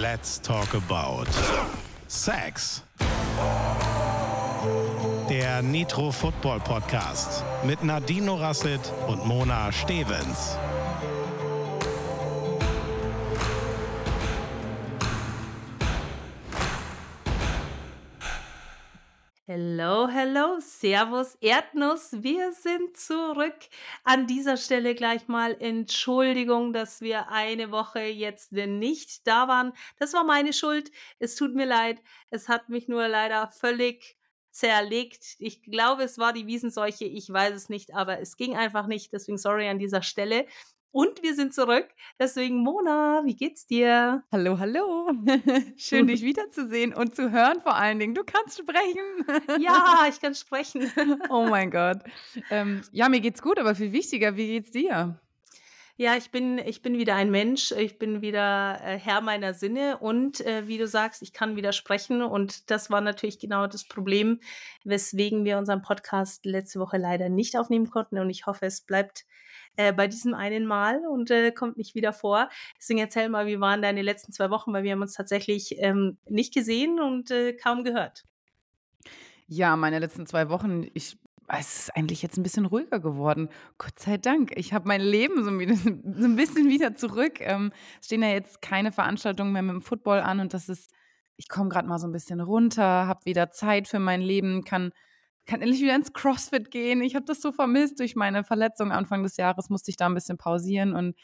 Let's talk about Sex. Der Nitro Football Podcast mit Nadine Rasset und Mona Stevens. Hello, hello, Servus, Erdnuss. Wir sind zurück. An dieser Stelle gleich mal Entschuldigung, dass wir eine Woche jetzt nicht da waren. Das war meine Schuld. Es tut mir leid. Es hat mich nur leider völlig zerlegt. Ich glaube, es war die Wiesenseuche. Ich weiß es nicht, aber es ging einfach nicht. Deswegen sorry an dieser Stelle. Und wir sind zurück. Deswegen, Mona, wie geht's dir? Hallo, hallo. Schön, dich wiederzusehen und zu hören vor allen Dingen. Du kannst sprechen. ja, ich kann sprechen. oh mein Gott. Ähm, ja, mir geht's gut, aber viel wichtiger, wie geht's dir? Ja, ich bin, ich bin wieder ein Mensch, ich bin wieder äh, Herr meiner Sinne und äh, wie du sagst, ich kann wieder sprechen und das war natürlich genau das Problem, weswegen wir unseren Podcast letzte Woche leider nicht aufnehmen konnten und ich hoffe, es bleibt äh, bei diesem einen Mal und äh, kommt nicht wieder vor. Deswegen erzähl mal, wie waren deine letzten zwei Wochen, weil wir haben uns tatsächlich ähm, nicht gesehen und äh, kaum gehört. Ja, meine letzten zwei Wochen, ich es ist eigentlich jetzt ein bisschen ruhiger geworden. Gott sei Dank. Ich habe mein Leben so ein, bisschen wieder zurück. Ähm, stehen ja jetzt keine Veranstaltungen mehr mit dem Football an und das ist, ich komme gerade mal so ein bisschen runter, habe wieder Zeit für mein Leben, kann kann endlich wieder ins CrossFit gehen. Ich habe das so vermisst durch meine Verletzung Anfang des Jahres, musste ich da ein bisschen pausieren und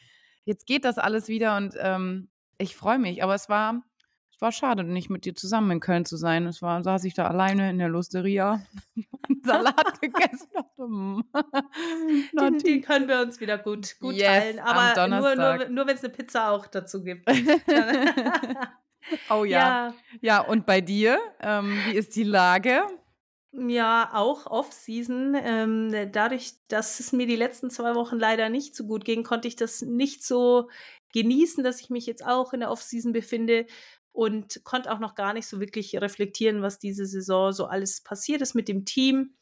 jetzt geht das alles wieder und ähm, ich freue mich. Aber es war, es war schade, nicht mit dir zusammen in Köln zu sein. Es war, saß ich da alleine in der Losteria und Salat gegessen. Hm. den, den können wir uns wieder gut, gut yes, teilen. Aber nur, nur, nur wenn es eine Pizza auch dazu gibt. oh ja. ja. Ja, und bei dir? Ähm, wie ist die Lage? Ja, auch Off-Season. Ähm, dadurch, dass es mir die letzten zwei Wochen leider nicht so gut ging, konnte ich das nicht so genießen, dass ich mich jetzt auch in der Off-Season befinde und konnte auch noch gar nicht so wirklich reflektieren, was diese Saison so alles passiert ist mit dem Team.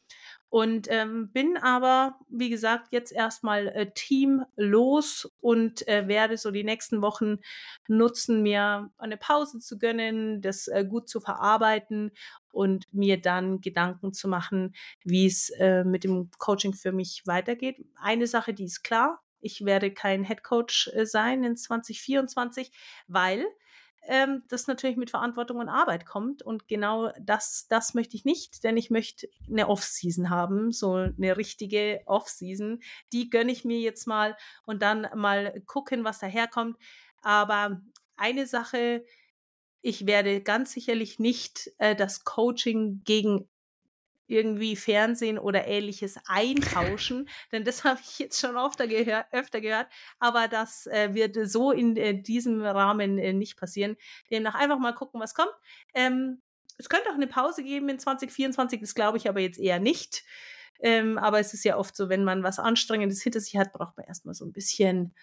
Und ähm, bin aber, wie gesagt, jetzt erstmal äh, teamlos und äh, werde so die nächsten Wochen nutzen, mir eine Pause zu gönnen, das äh, gut zu verarbeiten und mir dann Gedanken zu machen, wie es äh, mit dem Coaching für mich weitergeht. Eine Sache, die ist klar, ich werde kein Head Coach äh, sein in 2024, weil ähm, das natürlich mit Verantwortung und Arbeit kommt. Und genau das, das möchte ich nicht, denn ich möchte eine Off-Season haben, so eine richtige Off-Season. Die gönne ich mir jetzt mal und dann mal gucken, was daherkommt. Aber eine Sache, ich werde ganz sicherlich nicht äh, das Coaching gegen irgendwie Fernsehen oder ähnliches eintauschen, denn das habe ich jetzt schon öfter, gehör öfter gehört, aber das äh, wird so in äh, diesem Rahmen äh, nicht passieren. Demnach einfach mal gucken, was kommt. Ähm, es könnte auch eine Pause geben in 2024, das glaube ich aber jetzt eher nicht. Ähm, aber es ist ja oft so, wenn man was Anstrengendes hinter sich hat, braucht man erstmal so ein bisschen,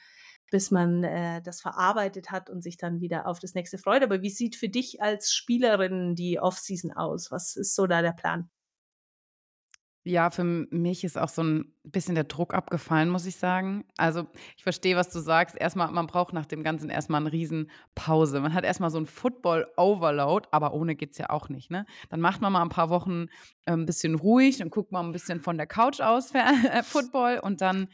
bis man äh, das verarbeitet hat und sich dann wieder auf das nächste freut. Aber wie sieht für dich als Spielerin die Offseason aus? Was ist so da der Plan? Ja, für mich ist auch so ein bisschen der Druck abgefallen, muss ich sagen. Also, ich verstehe, was du sagst. Erstmal, man braucht nach dem Ganzen erstmal eine Riesenpause. Man hat erstmal so ein Football-Overload, aber ohne geht's ja auch nicht, ne? Dann macht man mal ein paar Wochen äh, ein bisschen ruhig, dann guckt man ein bisschen von der Couch aus äh, Football und dann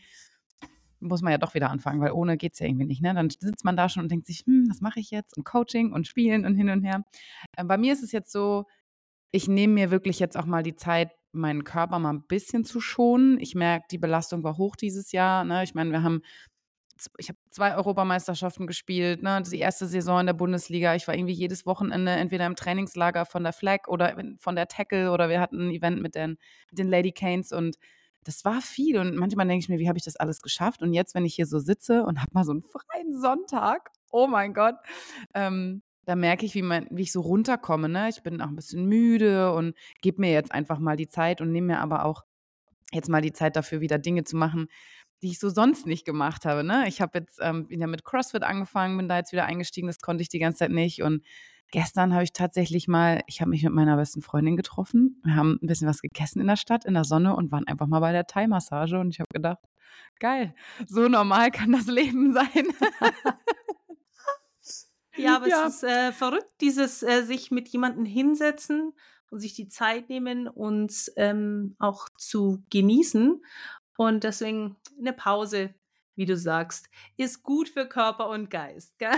muss man ja doch wieder anfangen, weil ohne geht's ja irgendwie nicht, ne? Dann sitzt man da schon und denkt sich, hm, was mache ich jetzt? Und Coaching und Spielen und hin und her. Äh, bei mir ist es jetzt so, ich nehme mir wirklich jetzt auch mal die Zeit, meinen Körper mal ein bisschen zu schonen. Ich merke, die Belastung war hoch dieses Jahr. Ne? Ich meine, wir haben ich habe zwei Europameisterschaften gespielt, ne? die erste Saison in der Bundesliga. Ich war irgendwie jedes Wochenende entweder im Trainingslager von der Flag oder von der Tackle oder wir hatten ein Event mit den, mit den Lady Canes und das war viel. Und manchmal denke ich mir, wie habe ich das alles geschafft? Und jetzt, wenn ich hier so sitze und habe mal so einen freien Sonntag, oh mein Gott, ähm, da merke ich, wie, man, wie ich so runterkomme. Ne? Ich bin auch ein bisschen müde und gebe mir jetzt einfach mal die Zeit und nehme mir aber auch jetzt mal die Zeit dafür, wieder Dinge zu machen, die ich so sonst nicht gemacht habe. Ne? Ich habe jetzt ähm, ja mit CrossFit angefangen, bin da jetzt wieder eingestiegen, das konnte ich die ganze Zeit nicht. Und gestern habe ich tatsächlich mal, ich habe mich mit meiner besten Freundin getroffen. Wir haben ein bisschen was gegessen in der Stadt, in der Sonne und waren einfach mal bei der Thai-Massage. Und ich habe gedacht, geil, so normal kann das Leben sein. Ja, aber Ja. es ist äh, verrückt, dieses äh, sich mit jemandem hinsetzen und sich die Zeit nehmen, uns ähm, auch zu genießen. Und deswegen eine Pause, wie du sagst, ist gut für Körper und Geist. Gell?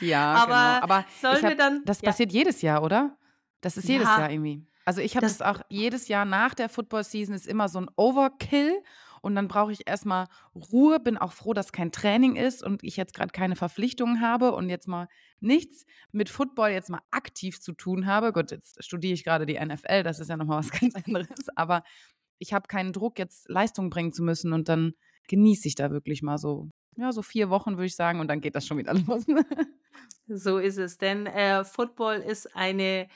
Ja, genau. aber Aber sollen ich wir dann. das Ja, passiert jedes Jahr, oder? Das ist jedes ja Jahr irgendwie. Also ich habe das, das auch jedes Jahr nach der Football-Season ist immer so ein Overkill und dann brauche ich erstmal Ruhe, bin auch froh, dass kein Training ist und ich jetzt gerade keine Verpflichtungen habe und jetzt mal nichts mit Football jetzt mal aktiv zu tun habe. Gut, jetzt studiere ich gerade die NFL, das ist ja nochmal was ganz anderes, aber ich habe keinen Druck, jetzt Leistung bringen zu müssen und dann genieße ich da wirklich mal so, ja, so vier Wochen, würde ich sagen, und dann geht das schon wieder los. so ist es. Denn äh, Football ist eine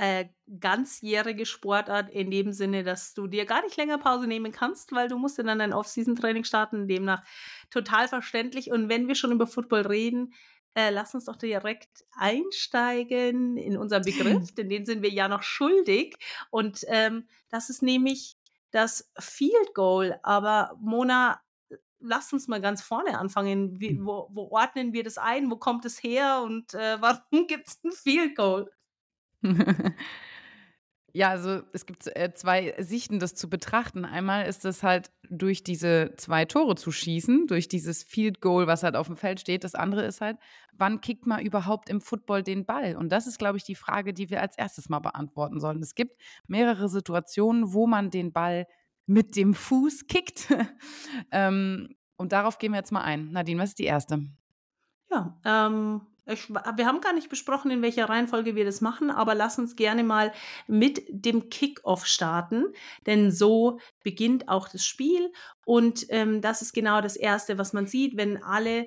äh, ganzjährige Sportart in dem Sinne, dass du dir gar nicht länger Pause nehmen kannst, weil du musst dann dein Off-Season-Training starten. Demnach total verständlich. Und wenn wir schon über Football reden, äh, lass uns doch direkt einsteigen in unseren Begriff, denn den sind wir ja noch schuldig. Und ähm, das ist nämlich das Field Goal. Aber Mona, lass uns mal ganz vorne anfangen. Wie, wo, wo ordnen wir das ein? Wo kommt es her? Und äh, warum gibt es ein Field Goal? Ja, also es gibt äh, zwei Sichten, das zu betrachten. Einmal ist es halt durch diese zwei Tore zu schießen, durch dieses Field Goal, was halt auf dem Feld steht. Das andere ist halt, wann kickt man überhaupt im Football den Ball? Und das ist, glaube ich, die Frage, die wir als erstes mal beantworten sollen. Es gibt mehrere Situationen, wo man den Ball mit dem Fuß kickt. ähm, und darauf gehen wir jetzt mal ein. Nadine, was ist die erste? Ja, ähm, wir haben gar nicht besprochen, in welcher Reihenfolge wir das machen, aber lass uns gerne mal mit dem Kickoff starten, denn so beginnt auch das Spiel und ähm, das ist genau das Erste, was man sieht, wenn alle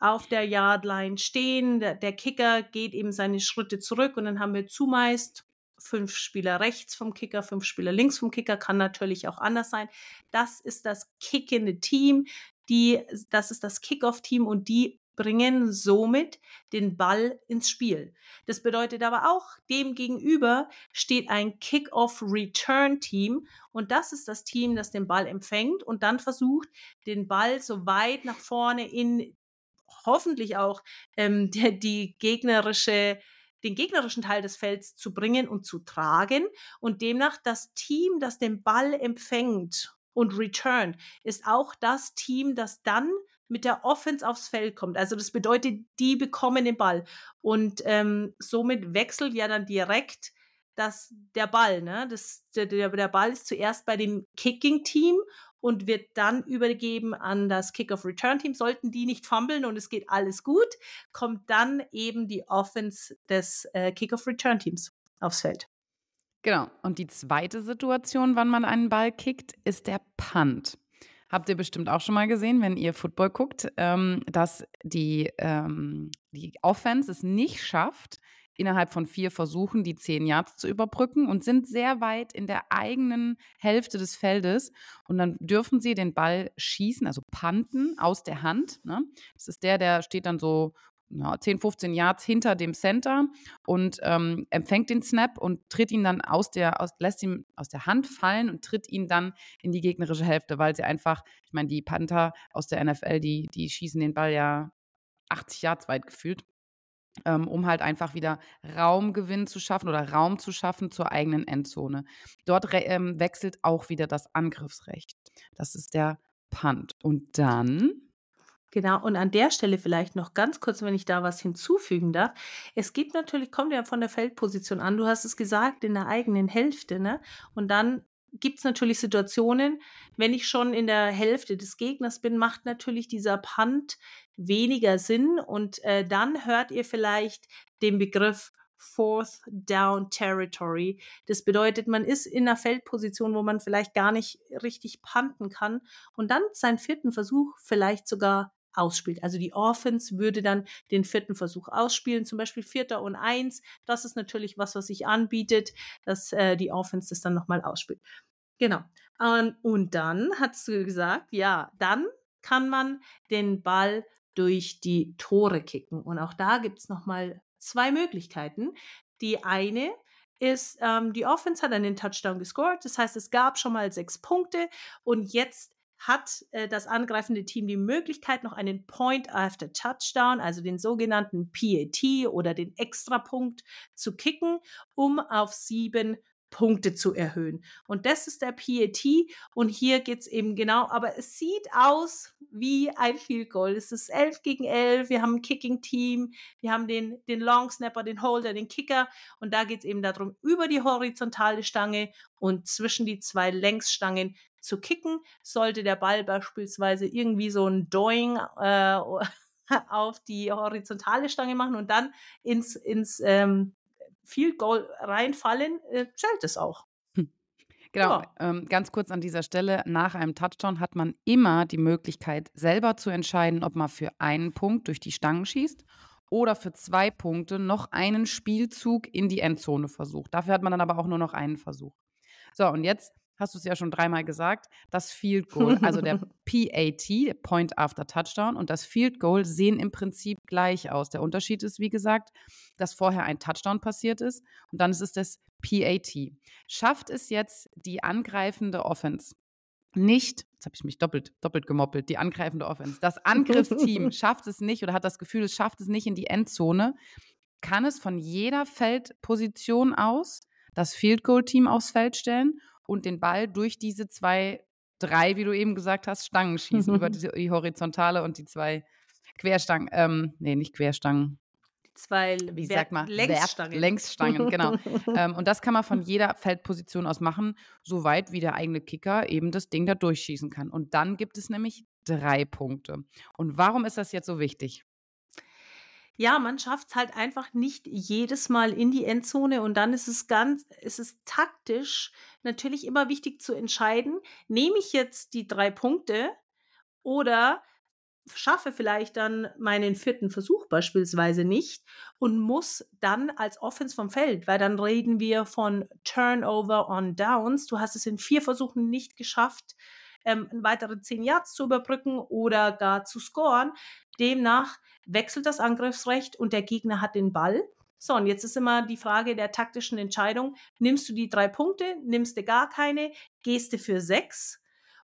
auf der Yardline stehen. Der, der Kicker geht eben seine Schritte zurück und dann haben wir zumeist fünf Spieler rechts vom Kicker, fünf Spieler links vom Kicker, kann natürlich auch anders sein. Das ist das kickende Team, die, das ist das Kickoff-Team und die bringen somit den Ball ins Spiel. Das bedeutet aber auch, dem gegenüber steht ein Kick-Off-Return-Team und das ist das Team, das den Ball empfängt und dann versucht, den Ball so weit nach vorne in hoffentlich auch ähm, die, die gegnerische den gegnerischen Teil des Felds zu bringen und zu tragen und demnach das Team, das den Ball empfängt und return, ist auch das Team, das dann mit der Offense aufs Feld kommt. Also das bedeutet, die bekommen den Ball. Und ähm, somit wechselt ja dann direkt das, der Ball. Ne? Das, der, der Ball ist zuerst bei dem Kicking-Team und wird dann übergeben an das Kick-Off-Return-Team. Sollten die nicht fummeln und es geht alles gut, kommt dann eben die Offense des äh, Kick-Off-Return-Teams aufs Feld. Genau. Und die zweite Situation, wann man einen Ball kickt, ist der Punt. Habt ihr bestimmt auch schon mal gesehen, wenn ihr Football guckt, ähm, dass die, ähm, die Offense es nicht schafft, innerhalb von vier Versuchen die zehn Yards zu überbrücken und sind sehr weit in der eigenen Hälfte des Feldes. Und dann dürfen sie den Ball schießen, also punten aus der Hand. Ne? Das ist der, der steht dann so ja, 10, 15 Yards hinter dem Center und ähm, empfängt den Snap und tritt ihn dann aus der, aus, lässt ihn aus der Hand fallen und tritt ihn dann in die gegnerische Hälfte, weil sie einfach, ich meine, die Panther aus der NFL, die, die schießen den Ball ja 80 Yards weit gefühlt. Ähm, um halt einfach wieder Raumgewinn zu schaffen oder Raum zu schaffen zur eigenen Endzone. Dort ähm, wechselt auch wieder das Angriffsrecht. Das ist der Punt. Und dann Genau, und an der Stelle vielleicht noch ganz kurz, wenn ich da was hinzufügen darf. Es gibt natürlich, kommt ja von der Feldposition an, du hast es gesagt, in der eigenen Hälfte, ne? Und dann gibt es natürlich Situationen, wenn ich schon in der Hälfte des Gegners bin, macht natürlich dieser Punt weniger Sinn. Und äh, dann hört ihr vielleicht den Begriff Fourth Down Territory. Das bedeutet, man ist in einer Feldposition, wo man vielleicht gar nicht richtig punten kann und dann seinen vierten Versuch vielleicht sogar ausspielt. Also die Offense würde dann den vierten Versuch ausspielen, zum Beispiel Vierter und Eins. Das ist natürlich was, was sich anbietet, dass äh, die Offense das dann nochmal ausspielt. Genau. Und, und dann hast du gesagt, ja, dann kann man den Ball durch die Tore kicken. Und auch da gibt es nochmal zwei Möglichkeiten. Die eine ist, ähm, die Offense hat einen Touchdown gescored. Das heißt, es gab schon mal sechs Punkte und jetzt hat äh, das angreifende Team die Möglichkeit, noch einen Point after Touchdown, also den sogenannten PAT oder den Extrapunkt zu kicken, um auf sieben Punkte zu erhöhen. Und das ist der PAT. Und hier geht es eben genau, aber es sieht aus wie ein Field Goal. Es ist 11 gegen 11. Wir haben ein Kicking-Team. Wir haben den, den Long Snapper, den Holder, den Kicker. Und da geht es eben darum, über die horizontale Stange und zwischen die zwei Längsstangen zu kicken. Sollte der Ball beispielsweise irgendwie so ein Doing äh, auf die horizontale Stange machen und dann ins, ins ähm, Field Goal reinfallen, äh, zählt es auch. Hm. Genau, ähm, ganz kurz an dieser Stelle, nach einem Touchdown hat man immer die Möglichkeit, selber zu entscheiden, ob man für einen Punkt durch die Stangen schießt oder für zwei Punkte noch einen Spielzug in die Endzone versucht. Dafür hat man dann aber auch nur noch einen Versuch. So, und jetzt hast du es ja schon dreimal gesagt, das Field Goal, also der PAT, Point After Touchdown, und das Field Goal sehen im Prinzip gleich aus. Der Unterschied ist, wie gesagt, dass vorher ein Touchdown passiert ist und dann ist es das PAT. Schafft es jetzt die angreifende Offense nicht, jetzt habe ich mich doppelt, doppelt gemoppelt, die angreifende Offense, das Angriffsteam schafft es nicht oder hat das Gefühl, es schafft es nicht in die Endzone, kann es von jeder Feldposition aus das Field Goal Team aufs Feld stellen und den Ball durch diese zwei, drei, wie du eben gesagt hast, Stangen schießen, über die, die, horizontale und die zwei Querstangen, ähm, nee, nicht Querstangen. Die zwei, wie sagt man, Längsstangen. Längsstangen, genau. ähm, und das kann man von jeder Feldposition aus machen, so weit wie der eigene Kicker eben das Ding da durchschießen kann. Und dann gibt es nämlich drei Punkte. Und warum ist das jetzt so wichtig? Ja, man schafft es halt einfach nicht jedes Mal in die Endzone und dann ist es ganz, ist es taktisch natürlich immer wichtig zu entscheiden, nehme ich jetzt die drei Punkte oder schaffe vielleicht dann meinen vierten Versuch beispielsweise nicht und muss dann als Offense vom Feld, weil dann reden wir von Turnover on Downs. Du hast es in vier Versuchen nicht geschafft, ähm, weitere zehn Yards zu überbrücken oder gar zu scoren. Demnach wechselt das Angriffsrecht und der Gegner hat den Ball. So, und jetzt ist immer die Frage der taktischen Entscheidung. Nimmst du die drei Punkte, nimmst du gar keine, gehst du für sechs?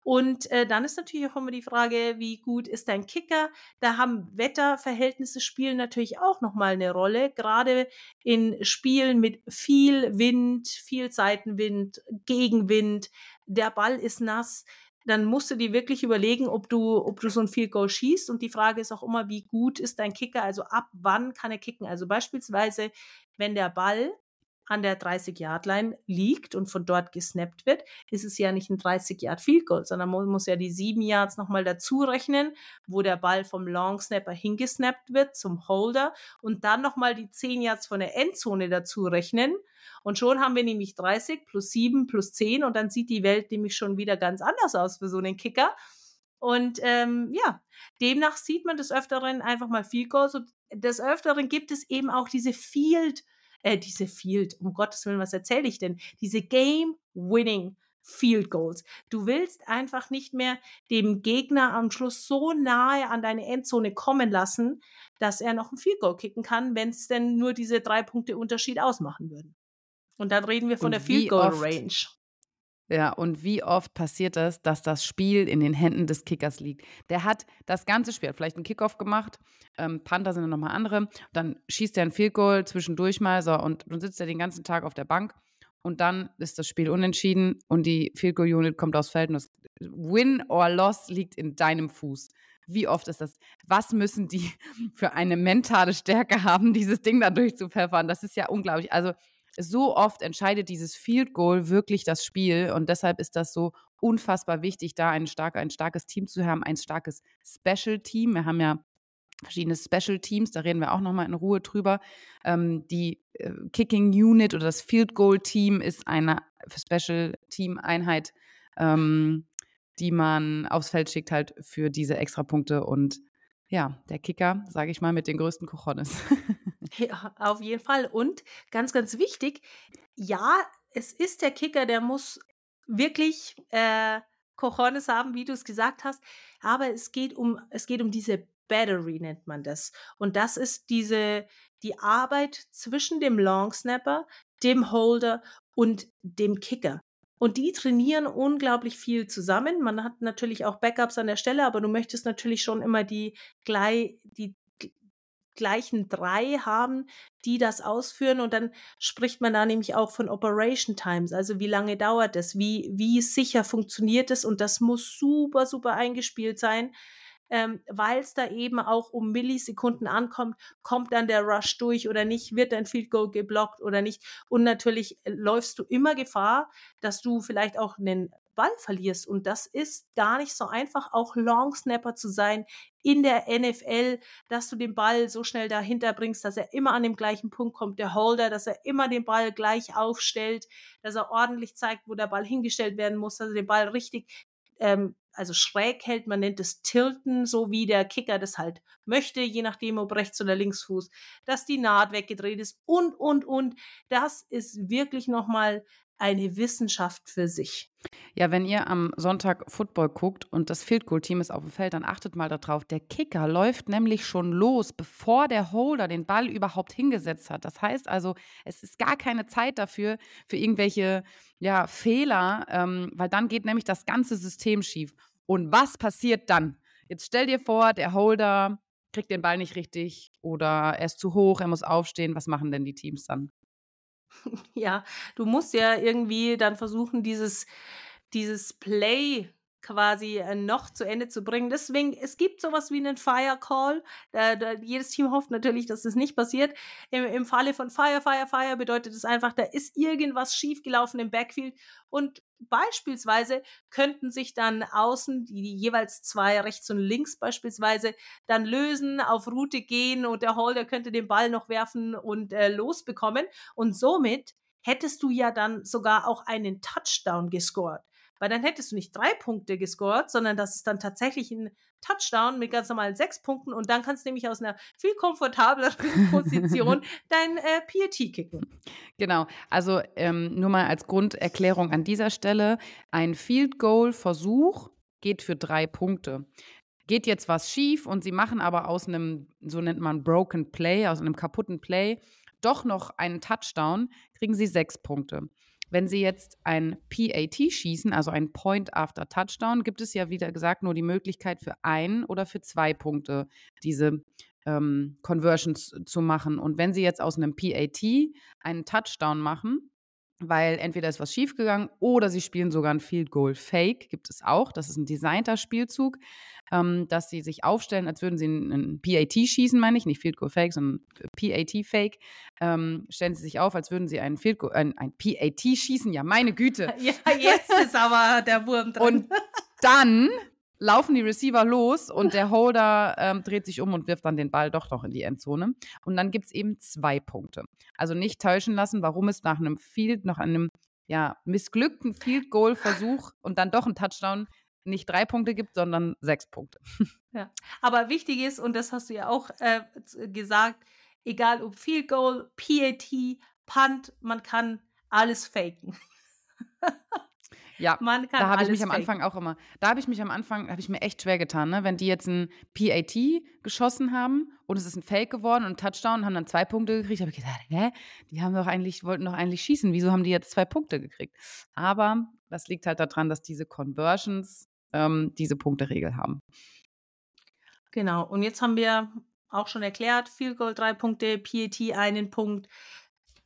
Und äh, dann ist natürlich auch immer die Frage, wie gut ist dein Kicker? Da haben Wetterverhältnisse spielen natürlich auch nochmal eine Rolle, gerade in Spielen mit viel Wind, viel Seitenwind, Gegenwind, der Ball ist nass dann musst du dir wirklich überlegen, ob du, ob du so ein Field Goal schießt. Und die Frage ist auch immer, wie gut ist dein Kicker? Also ab wann kann er kicken? Also beispielsweise, wenn der Ball an der 30-Yard-Line liegt und von dort gesnappt wird, ist es ja nicht ein 30-Yard-Field-Goal, sondern man muss ja die sieben Yards nochmal dazu rechnen, wo der Ball vom Long-Snapper hingesnappt wird zum Holder und dann nochmal die 10 Yards von der Endzone dazu rechnen. Und schon haben wir nämlich 30 plus 7 plus 10 und dann sieht die Welt nämlich schon wieder ganz anders aus für so einen Kicker. Und ähm, ja, demnach sieht man des Öfteren einfach mal Field Goals und des Öfteren gibt es eben auch diese Field äh, diese Field, um Gottes Willen, was erzähle ich denn? Diese Game-Winning Field Goals. Du willst einfach nicht mehr dem Gegner am Schluss so nahe an deine Endzone kommen lassen, dass er noch ein Field Goal kicken kann, wenn es denn nur diese drei Punkte Unterschied ausmachen würden. Und dann reden wir von Und der Field Goal Range. Ja, und wie oft passiert das, dass das Spiel in den Händen des Kickers liegt? Der hat das ganze Spiel, hat vielleicht einen Kickoff gemacht, ähm, Panther sind dann nochmal andere, dann schießt er ein Field Goal zwischendurch mal so, und dann sitzt er den ganzen Tag auf der Bank und dann ist das Spiel unentschieden und die Field Goal Unit kommt aufs Feld und das Win or Loss liegt in deinem Fuß. Wie oft ist das? Was müssen die für eine mentale Stärke haben, dieses Ding da durchzupfeffern? Das ist ja unglaublich. Also so oft entscheidet dieses Field Goal wirklich das Spiel und deshalb ist das so unfassbar wichtig, da ein, stark, ein starkes Team zu haben, ein starkes Special Team. Wir haben ja verschiedene Special Teams, da reden wir auch nochmal in Ruhe drüber. Ähm, die äh, Kicking Unit oder das Field Goal Team ist eine Special Team Einheit, ähm, die man aufs Feld schickt halt für diese Extrapunkte und ja, der Kicker, sage ich mal, mit den größten Cojones. Ja, auf jeden Fall. Und ganz, ganz wichtig, ja, es ist der Kicker, der muss wirklich äh, Cojones haben, wie du es gesagt hast. Aber es geht um, es geht um diese Battery, nennt man das. Und das ist diese, die Arbeit zwischen dem Long Snapper, dem Holder und dem Kicker. Und die trainieren unglaublich viel zusammen. Man hat natürlich auch Backups an der Stelle, aber du möchtest natürlich schon immer die, die gleichen drei haben, die das ausführen. Und dann spricht man da nämlich auch von Operation Times. Also wie lange dauert es? Wie, wie sicher funktioniert es? Und das muss super, super eingespielt sein. Ähm, weil es da eben auch um Millisekunden ankommt, kommt dann der Rush durch oder nicht, wird dein Field Goal geblockt oder nicht. Und natürlich äh, läufst du immer Gefahr, dass du vielleicht auch einen Ball verlierst. Und das ist gar nicht so einfach, auch Long Snapper zu sein in der NFL, dass du den Ball so schnell dahinter bringst, dass er immer an dem gleichen Punkt kommt, der Holder, dass er immer den Ball gleich aufstellt, dass er ordentlich zeigt, wo der Ball hingestellt werden muss, dass er den Ball richtig ähm, also schräg hält, man nennt es Tilten, so wie der Kicker das halt möchte, je nachdem ob rechts oder linksfuß, dass die Naht weggedreht ist und, und, und. Das ist wirklich nochmal eine Wissenschaft für sich. Ja, wenn ihr am Sonntag Football guckt und das Field Goal Team ist auf dem Feld, dann achtet mal darauf. Der Kicker läuft nämlich schon los, bevor der Holder den Ball überhaupt hingesetzt hat. Das heißt also, es ist gar keine Zeit dafür, für irgendwelche ja, Fehler, ähm, weil dann geht nämlich das ganze System schief. Und was passiert dann? Jetzt stell dir vor, der Holder kriegt den Ball nicht richtig oder er ist zu hoch, er muss aufstehen. Was machen denn die Teams dann? Ja, du musst ja irgendwie dann versuchen, dieses dieses Play quasi äh, noch zu Ende zu bringen. Deswegen, es gibt sowas wie einen Fire Call. Da, jedes Team hofft natürlich, dass das nicht passiert. Im, Im Falle von Fire, Fire, Fire bedeutet es einfach, da ist irgendwas schiefgelaufen im Backfield und beispielsweise könnten sich dann außen, die, die jeweils zwei rechts und links beispielsweise, dann lösen, auf Route gehen und der Holder könnte den Ball noch werfen und äh, losbekommen. Und somit hättest du ja dann sogar auch einen Touchdown gescored weil dann hättest du nicht drei Punkte gescored, sondern das ist dann tatsächlich ein Touchdown mit ganz normalen sechs Punkten und dann kannst du nämlich aus einer viel komfortableren Position dein äh, PAT kicken. Genau, also ähm, nur mal als Grunderklärung an dieser Stelle, ein Field Goal Versuch geht für drei Punkte. Geht jetzt was schief und sie machen aber aus einem, so nennt man Broken Play, aus einem kaputten Play, doch noch einen Touchdown, kriegen sie sechs Punkte. Wenn Sie jetzt ein PAT schießen, also ein Point after Touchdown, gibt es ja, wieder gesagt, nur die Möglichkeit für ein oder für zwei Punkte diese ähm, Conversions zu machen. Und wenn Sie jetzt aus einem PAT einen Touchdown machen, weil entweder ist was schiefgegangen oder sie spielen sogar ein Field Goal Fake, gibt es auch. Das ist ein designter Spielzug, ähm, dass sie sich aufstellen, als würden sie einen PAT schießen, meine ich, nicht Field Goal Fake, sondern PAT Fake. Ähm, stellen sie sich auf, als würden sie einen Field Goal, ein, ein PAT schießen. Ja, meine Güte. Ja, jetzt ist aber der Wurm drin. Und dann laufen die Receiver los und der Holder ähm, dreht sich um und wirft dann den Ball doch noch in die Endzone. Und dann gibt es eben zwei Punkte. Also nicht täuschen lassen, warum es nach einem Field, nach einem ja, missglückten Field Goal Versuch und dann doch ein Touchdown nicht drei Punkte gibt, sondern sechs Punkte. Ja, aber wichtig ist, und das hast du ja auch äh, gesagt, egal ob Field Goal, PAT, Punt, man kann alles faken. Ja, Man kann da habe ich mich am Anfang auch immer, da habe ich mich am Anfang, habe ich mir echt schwer getan, ne? wenn die jetzt ein PAT geschossen haben und es ist ein Fake geworden und ein Touchdown und haben dann zwei Punkte gekriegt, habe ich gedacht, hä, die haben doch eigentlich, wollten doch eigentlich schießen, wieso haben die jetzt zwei Punkte gekriegt? Aber das liegt halt daran, dass diese Conversions ähm, diese Punkteregel haben. Genau, und jetzt haben wir auch schon erklärt, Field Goal drei Punkte, PAT einen Punkt.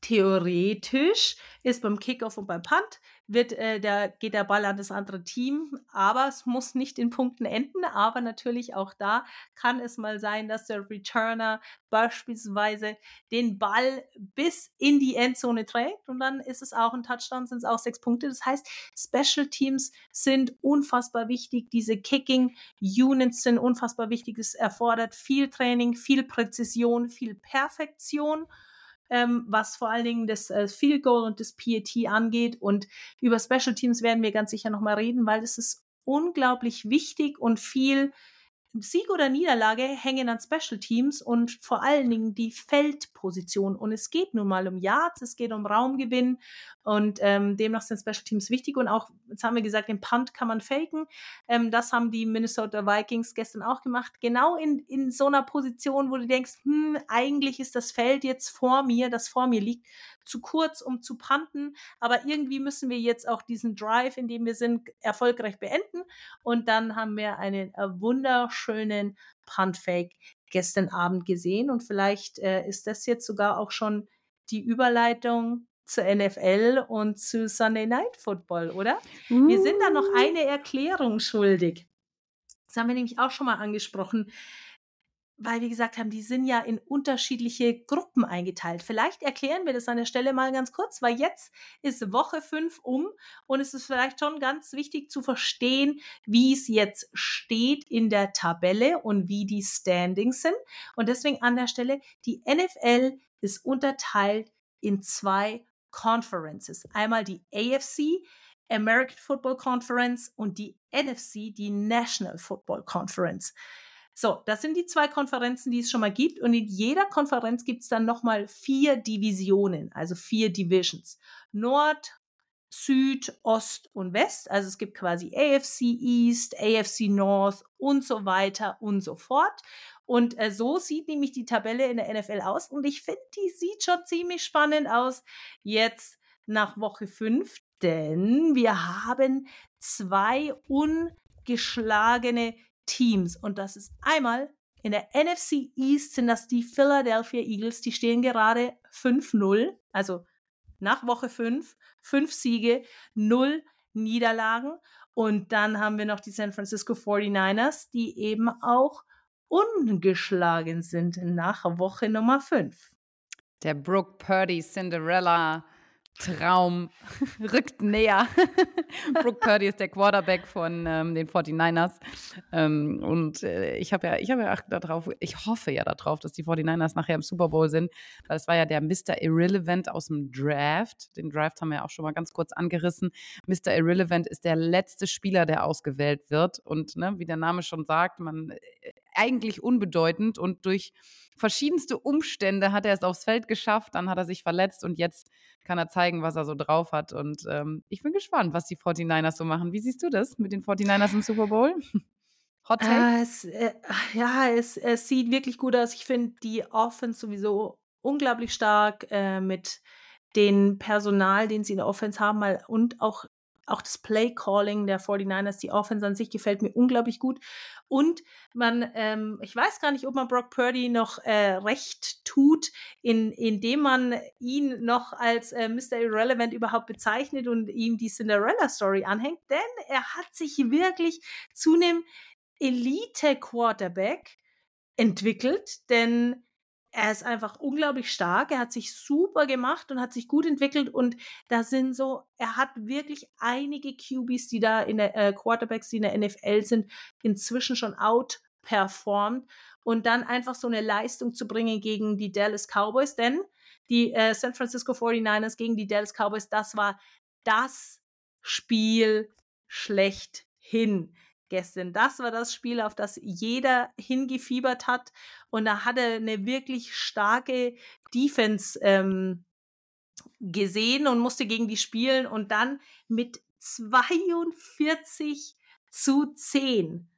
Theoretisch ist beim Kickoff und beim Punt wird, äh, der, geht der Ball an das andere Team, aber es muss nicht in Punkten enden. Aber natürlich auch da kann es mal sein, dass der Returner beispielsweise den Ball bis in die Endzone trägt und dann ist es auch ein Touchdown, sind es auch sechs Punkte. Das heißt, Special Teams sind unfassbar wichtig. Diese Kicking Units sind unfassbar wichtig. Es erfordert viel Training, viel Präzision, viel Perfektion ähm, was vor allen Dingen das äh, Field Goal und das PAT angeht. Und über Special Teams werden wir ganz sicher nochmal reden, weil es ist unglaublich wichtig und viel Sieg oder Niederlage hängen an Special Teams und vor allen Dingen die Feldposition. Und es geht nun mal um Yards, es geht um Raumgewinn und ähm, demnach sind Special Teams wichtig. Und auch, jetzt haben wir gesagt, den Punt kann man faken. Ähm, das haben die Minnesota Vikings gestern auch gemacht. Genau in, in so einer Position, wo du denkst, hm, eigentlich ist das Feld jetzt vor mir, das vor mir liegt, zu kurz, um zu punten. Aber irgendwie müssen wir jetzt auch diesen Drive, in dem wir sind, erfolgreich beenden. Und dann haben wir einen äh, wunderschönen Punt-Fake gestern Abend gesehen. Und vielleicht äh, ist das jetzt sogar auch schon die Überleitung zur NFL und zu Sunday Night Football, oder? Uh. Wir sind da noch eine Erklärung schuldig. Das haben wir nämlich auch schon mal angesprochen weil wir gesagt haben, die sind ja in unterschiedliche Gruppen eingeteilt. Vielleicht erklären wir das an der Stelle mal ganz kurz, weil jetzt ist Woche fünf um und es ist vielleicht schon ganz wichtig zu verstehen, wie es jetzt steht in der Tabelle und wie die Standings sind. Und deswegen an der Stelle, die NFL ist unterteilt in zwei Conferences. Einmal die AFC, American Football Conference und die NFC, die National Football Conference. So, das sind die zwei Konferenzen, die es schon mal gibt. Und in jeder Konferenz gibt es dann nochmal vier Divisionen, also vier Divisions. Nord, Süd, Ost und West. Also es gibt quasi AFC East, AFC North und so weiter und so fort. Und äh, so sieht nämlich die Tabelle in der NFL aus. Und ich finde, die sieht schon ziemlich spannend aus jetzt nach Woche 5, denn wir haben zwei ungeschlagene Teams. Und das ist einmal in der NFC East sind das die Philadelphia Eagles. Die stehen gerade 5-0, also nach Woche 5, 5 Siege, 0 Niederlagen. Und dann haben wir noch die San Francisco 49ers, die eben auch ungeschlagen sind nach Woche Nummer 5. Der Brooke Purdy Cinderella Traum rückt näher. Brooke Purdy ist der Quarterback von ähm, den 49ers. Ähm, und äh, ich habe ja, ich habe ja darauf, ich hoffe ja darauf, dass die 49ers nachher im Super Bowl sind. Weil es war ja der Mr. Irrelevant aus dem Draft. Den Draft haben wir ja auch schon mal ganz kurz angerissen. Mr. Irrelevant ist der letzte Spieler, der ausgewählt wird. Und ne, wie der Name schon sagt, man äh, eigentlich unbedeutend und durch verschiedenste Umstände hat er es aufs Feld geschafft, dann hat er sich verletzt und jetzt kann er zeigen, was er so drauf hat. Und ähm, ich bin gespannt, was die 49ers so machen. Wie siehst du das mit den 49ers im Super Bowl? Hot Take? Äh, es, äh, ja, es, es, sieht wirklich gut aus. Ich finde die Offense sowieso unglaublich stark äh, mit dem Personal, den sie in der Offense haben, mal, und auch auch das Play-Calling der 49ers, die Offense an sich gefällt mir unglaublich gut. Und man, ähm, ich weiß gar nicht, ob man Brock Purdy noch äh, recht tut, in, indem man ihn noch als äh, Mr. Irrelevant überhaupt bezeichnet und ihm die Cinderella-Story anhängt, denn er hat sich wirklich zu einem Elite-Quarterback entwickelt, denn er ist einfach unglaublich stark. Er hat sich super gemacht und hat sich gut entwickelt. Und da sind so, er hat wirklich einige QBs, die da in der äh, Quarterbacks, die in der NFL sind, inzwischen schon outperformed. Und dann einfach so eine Leistung zu bringen gegen die Dallas Cowboys, denn die äh, San Francisco 49ers gegen die Dallas Cowboys, das war das Spiel schlechthin gestern. Das war das Spiel, auf das jeder hingefiebert hat. Und da hat er eine wirklich starke Defense ähm, gesehen und musste gegen die spielen. Und dann mit 42 zu 10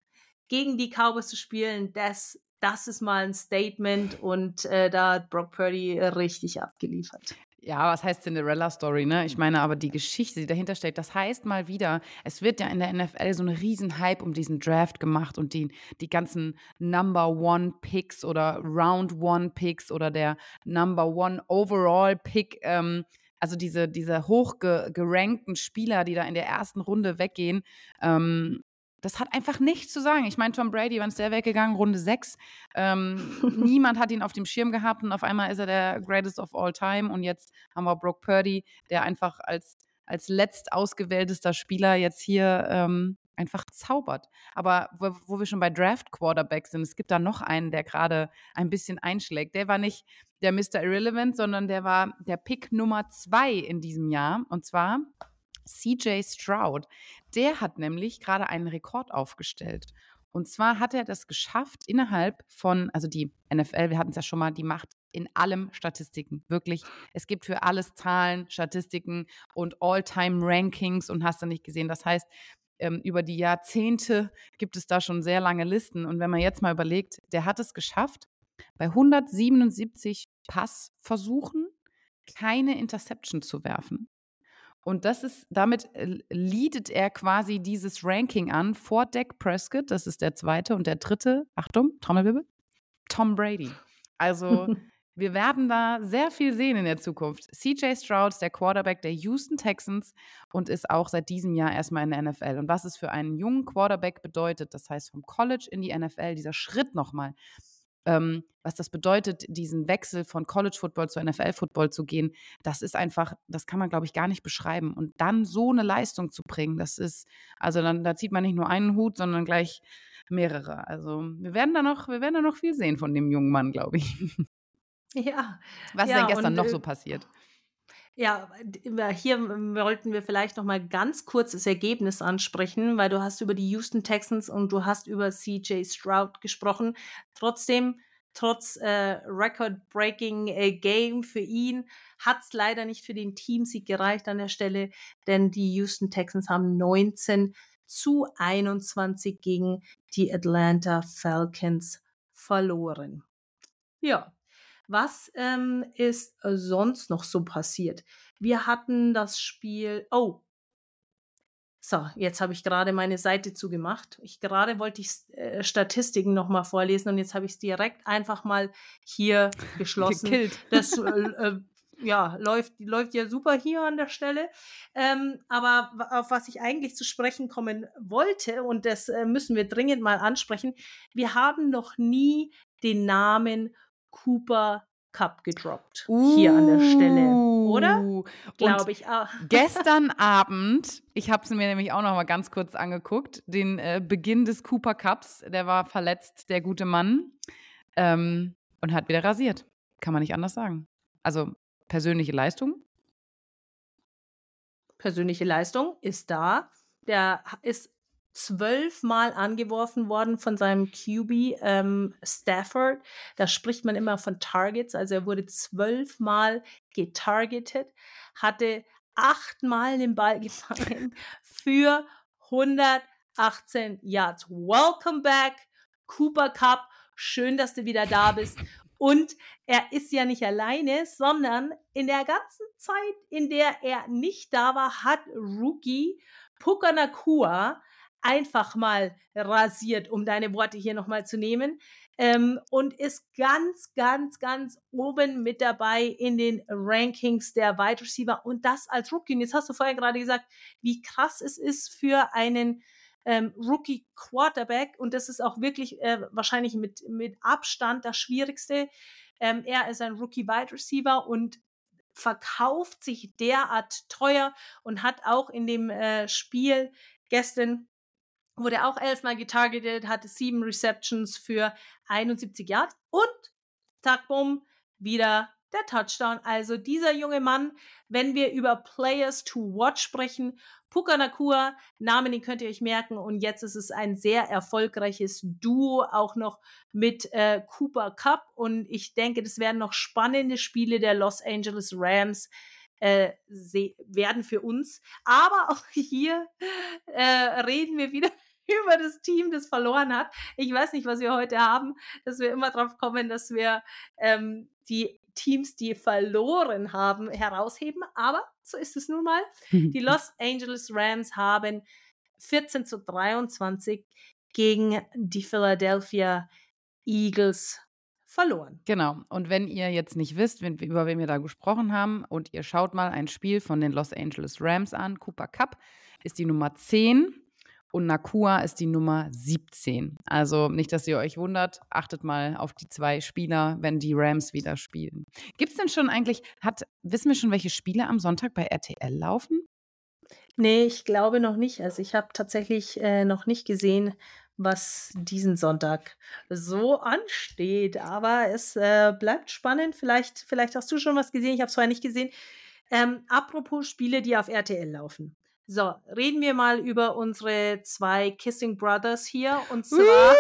gegen die Cowboys zu spielen, das, das ist mal ein Statement. Und äh, da hat Brock Purdy richtig abgeliefert. Ja, was heißt Cinderella Story, ne? Ich meine, aber die Geschichte, die dahinter steckt, das heißt mal wieder, es wird ja in der NFL so eine riesen Hype um diesen Draft gemacht und die, die ganzen Number One Picks oder Round One Picks oder der Number One Overall Pick, ähm, also diese, diese hochgerankten Spieler, die da in der ersten Runde weggehen, ähm, das hat einfach nichts zu sagen. Ich meine, Tom Brady, wann ist der weggegangen? Runde 6. Ähm, niemand hat ihn auf dem Schirm gehabt und auf einmal ist er der Greatest of All Time. Und jetzt haben wir Brock Purdy, der einfach als, als letzt ausgewähltester Spieler jetzt hier ähm, einfach zaubert. Aber wo, wo, wir schon bei Draft Quarterbacks sind, es gibt da noch einen, der gerade ein bisschen einschlägt. Der war nicht der Mr. Irrelevant, sondern der war der Pick Nummer 2 in diesem Jahr. Und zwar CJ Stroud. Der hat nämlich gerade einen Rekord aufgestellt. Und zwar hat er das geschafft innerhalb von, also die NFL, wir hatten es ja schon mal, die macht in allem Statistiken. Wirklich. Es gibt für alles Zahlen, Statistiken und All-Time-Rankings und hast du nicht gesehen. Das heißt, ähm, über die Jahrzehnte gibt es da schon sehr lange Listen. Und wenn man jetzt mal überlegt, der hat es geschafft, bei 177 Passversuchen keine Interception zu werfen. Und das ist, damit äh, leadet er quasi dieses Ranking an vor Dak Prescott, das ist der zweite und der dritte, Achtung, Trommelwirbel, Tom Brady. Also wir werden da sehr viel sehen in der Zukunft. CJ Stroud ist der Quarterback der Houston Texans und ist auch seit diesem Jahr erstmal in der NFL. Und was es für einen jungen Quarterback bedeutet, das heißt vom College in die NFL, dieser Schritt nochmal, ähm, was das bedeutet, diesen Wechsel von College Football zu NFL Football zu gehen, das ist einfach, das kann man, glaube ich, gar nicht beschreiben. Und dann so eine Leistung zu bringen, das ist, also dann, da zieht man nicht nur einen Hut, sondern gleich mehrere. Also wir werden da noch, wir werden da noch viel sehen von dem jungen Mann, glaube ich. Ja. Was ist ja, denn gestern und, noch äh, so passiert? Ja, hier wollten wir vielleicht noch mal ganz kurz das Ergebnis ansprechen, weil du hast über die Houston Texans und du hast über CJ Stroud gesprochen. Trotzdem, trotz äh, Record-Breaking äh, Game für ihn, hat es leider nicht für den Teamsieg gereicht an der Stelle, denn die Houston Texans haben 19 zu 21 gegen die Atlanta Falcons verloren. Ja, was ähm, ist äh, sonst noch so passiert? Wir hatten das Spiel. Oh. So, jetzt habe ich gerade meine Seite zugemacht. Ich gerade wollte ich äh, Statistiken noch mal vorlesen und jetzt habe ich es direkt einfach mal hier geschlossen. Gekillt. Das äh, äh, ja, läuft, läuft ja super hier an der Stelle. Ähm, aber auf was ich eigentlich zu sprechen kommen wollte, und das äh, müssen wir dringend mal ansprechen, wir haben noch nie den Namen Cooper Cup gedroppt. Hier an der Stelle. Oder? Uh, Glaube ich auch. Gestern Abend, ich habe es mir nämlich auch noch mal ganz kurz angeguckt, den äh, Beginn des Cooper Cups, der war verletzt, der gute Mann, ähm, und hat wieder rasiert. Kann man nicht anders sagen. Also persönliche Leistung. Persönliche Leistung ist da. Der ist zwölfmal angeworfen worden von seinem QB ähm, Stafford. Da spricht man immer von Targets. Also er wurde zwölfmal getargetet, hatte achtmal den Ball gefangen für 118 Yards. Welcome back, Cooper Cup. Schön, dass du wieder da bist. Und er ist ja nicht alleine, sondern in der ganzen Zeit, in der er nicht da war, hat Rookie Puka Nakua einfach mal rasiert, um deine Worte hier nochmal zu nehmen. Ähm, und ist ganz, ganz, ganz oben mit dabei in den Rankings der Wide Receiver und das als Rookie. Und jetzt hast du vorher gerade gesagt, wie krass es ist für einen ähm, Rookie Quarterback und das ist auch wirklich äh, wahrscheinlich mit, mit Abstand das Schwierigste. Ähm, er ist ein Rookie Wide Receiver und verkauft sich derart teuer und hat auch in dem äh, Spiel gestern wurde auch elfmal getargetet, hatte sieben Receptions für 71 Yards und zack, bumm, wieder der Touchdown. Also dieser junge Mann, wenn wir über Players to Watch sprechen, Puka Nakua, Namen, den könnt ihr euch merken. Und jetzt ist es ein sehr erfolgreiches Duo, auch noch mit äh, Cooper Cup. Und ich denke, das werden noch spannende Spiele der Los Angeles Rams äh, werden für uns. Aber auch hier äh, reden wir wieder über das Team, das verloren hat. Ich weiß nicht, was wir heute haben, dass wir immer drauf kommen, dass wir ähm, die Teams, die verloren haben, herausheben. Aber so ist es nun mal. Die Los Angeles Rams haben 14 zu 23 gegen die Philadelphia Eagles verloren. Genau. Und wenn ihr jetzt nicht wisst, über wen wir da gesprochen haben, und ihr schaut mal ein Spiel von den Los Angeles Rams an, Cooper Cup ist die Nummer 10 und Nakua ist die Nummer 17. Also nicht, dass ihr euch wundert, achtet mal auf die zwei Spieler, wenn die Rams wieder spielen. Gibt es denn schon eigentlich, hat, wissen wir schon, welche Spiele am Sonntag bei RTL laufen? Nee, ich glaube noch nicht. Also ich habe tatsächlich äh, noch nicht gesehen, was diesen Sonntag so ansteht. Aber es äh, bleibt spannend. Vielleicht, vielleicht hast du schon was gesehen. Ich habe es vorher nicht gesehen. Ähm, apropos Spiele, die auf RTL laufen. So, reden wir mal über unsere zwei Kissing Brothers hier. Und zwar.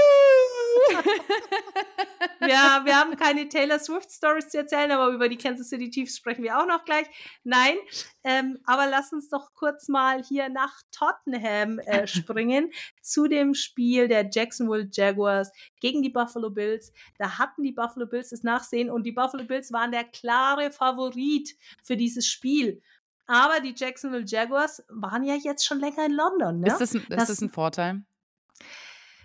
ja, wir haben keine Taylor Swift Stories zu erzählen, aber über die Kansas City Chiefs sprechen wir auch noch gleich. Nein, ähm, aber lass uns doch kurz mal hier nach Tottenham äh, springen zu dem Spiel der Jacksonville Jaguars gegen die Buffalo Bills. Da hatten die Buffalo Bills das Nachsehen und die Buffalo Bills waren der klare Favorit für dieses Spiel. Aber die Jacksonville Jaguars waren ja jetzt schon länger in London. Ne? Ist, das ein, ist das, das ein Vorteil?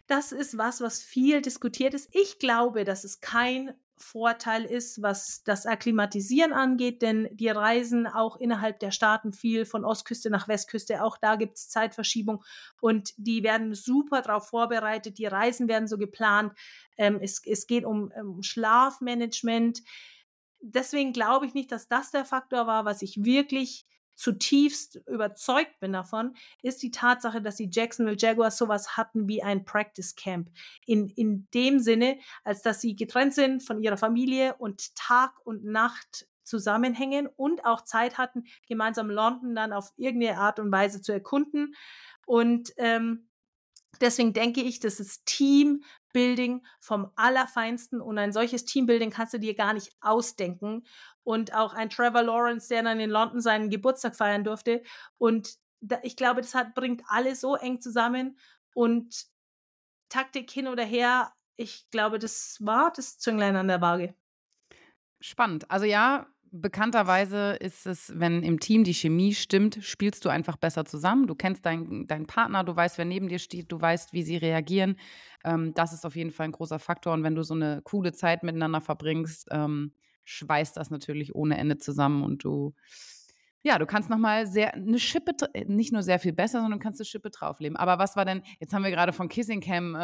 Das ist was, was viel diskutiert ist. Ich glaube, dass es kein Vorteil ist, was das Akklimatisieren angeht, denn die reisen auch innerhalb der Staaten viel von Ostküste nach Westküste. Auch da gibt es Zeitverschiebung und die werden super darauf vorbereitet. Die Reisen werden so geplant. Ähm, es, es geht um, um Schlafmanagement. Deswegen glaube ich nicht, dass das der Faktor war, was ich wirklich zutiefst überzeugt bin davon, ist die Tatsache, dass die Jacksonville Jaguars sowas hatten wie ein Practice Camp. In, in dem Sinne, als dass sie getrennt sind von ihrer Familie und Tag und Nacht zusammenhängen und auch Zeit hatten, gemeinsam London dann auf irgendeine Art und Weise zu erkunden. Und ähm, deswegen denke ich, dass das Teambuilding vom Allerfeinsten und ein solches Teambuilding kannst du dir gar nicht ausdenken und auch ein Trevor Lawrence, der dann in London seinen Geburtstag feiern durfte. Und da, ich glaube, das hat, bringt alle so eng zusammen und Taktik hin oder her. Ich glaube, das war das Zünglein an der Waage. Spannend. Also ja, bekannterweise ist es, wenn im Team die Chemie stimmt, spielst du einfach besser zusammen. Du kennst deinen, deinen Partner, du weißt, wer neben dir steht, du weißt, wie sie reagieren. Ähm, das ist auf jeden Fall ein großer Faktor. Und wenn du so eine coole Zeit miteinander verbringst, ähm, schweißt das natürlich ohne Ende zusammen und du ja, du kannst nochmal sehr, eine Schippe, äh, nicht nur sehr viel besser, sondern du kannst eine Schippe draufleben. Aber was war denn, jetzt haben wir gerade von Kissing Cam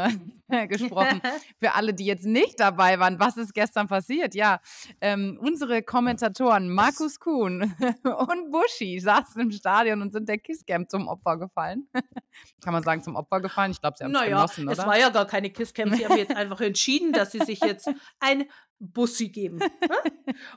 äh, gesprochen, für alle, die jetzt nicht dabei waren, was ist gestern passiert? Ja, ähm, unsere Kommentatoren Markus Kuhn und Buschi saßen im Stadion und sind der Kisscam zum Opfer gefallen. Kann man sagen, zum Opfer gefallen? Ich glaube, sie haben es naja, genossen, oder? es war ja gar keine Kisscam. Sie haben jetzt einfach entschieden, dass sie sich jetzt ein Bussi geben. Ne?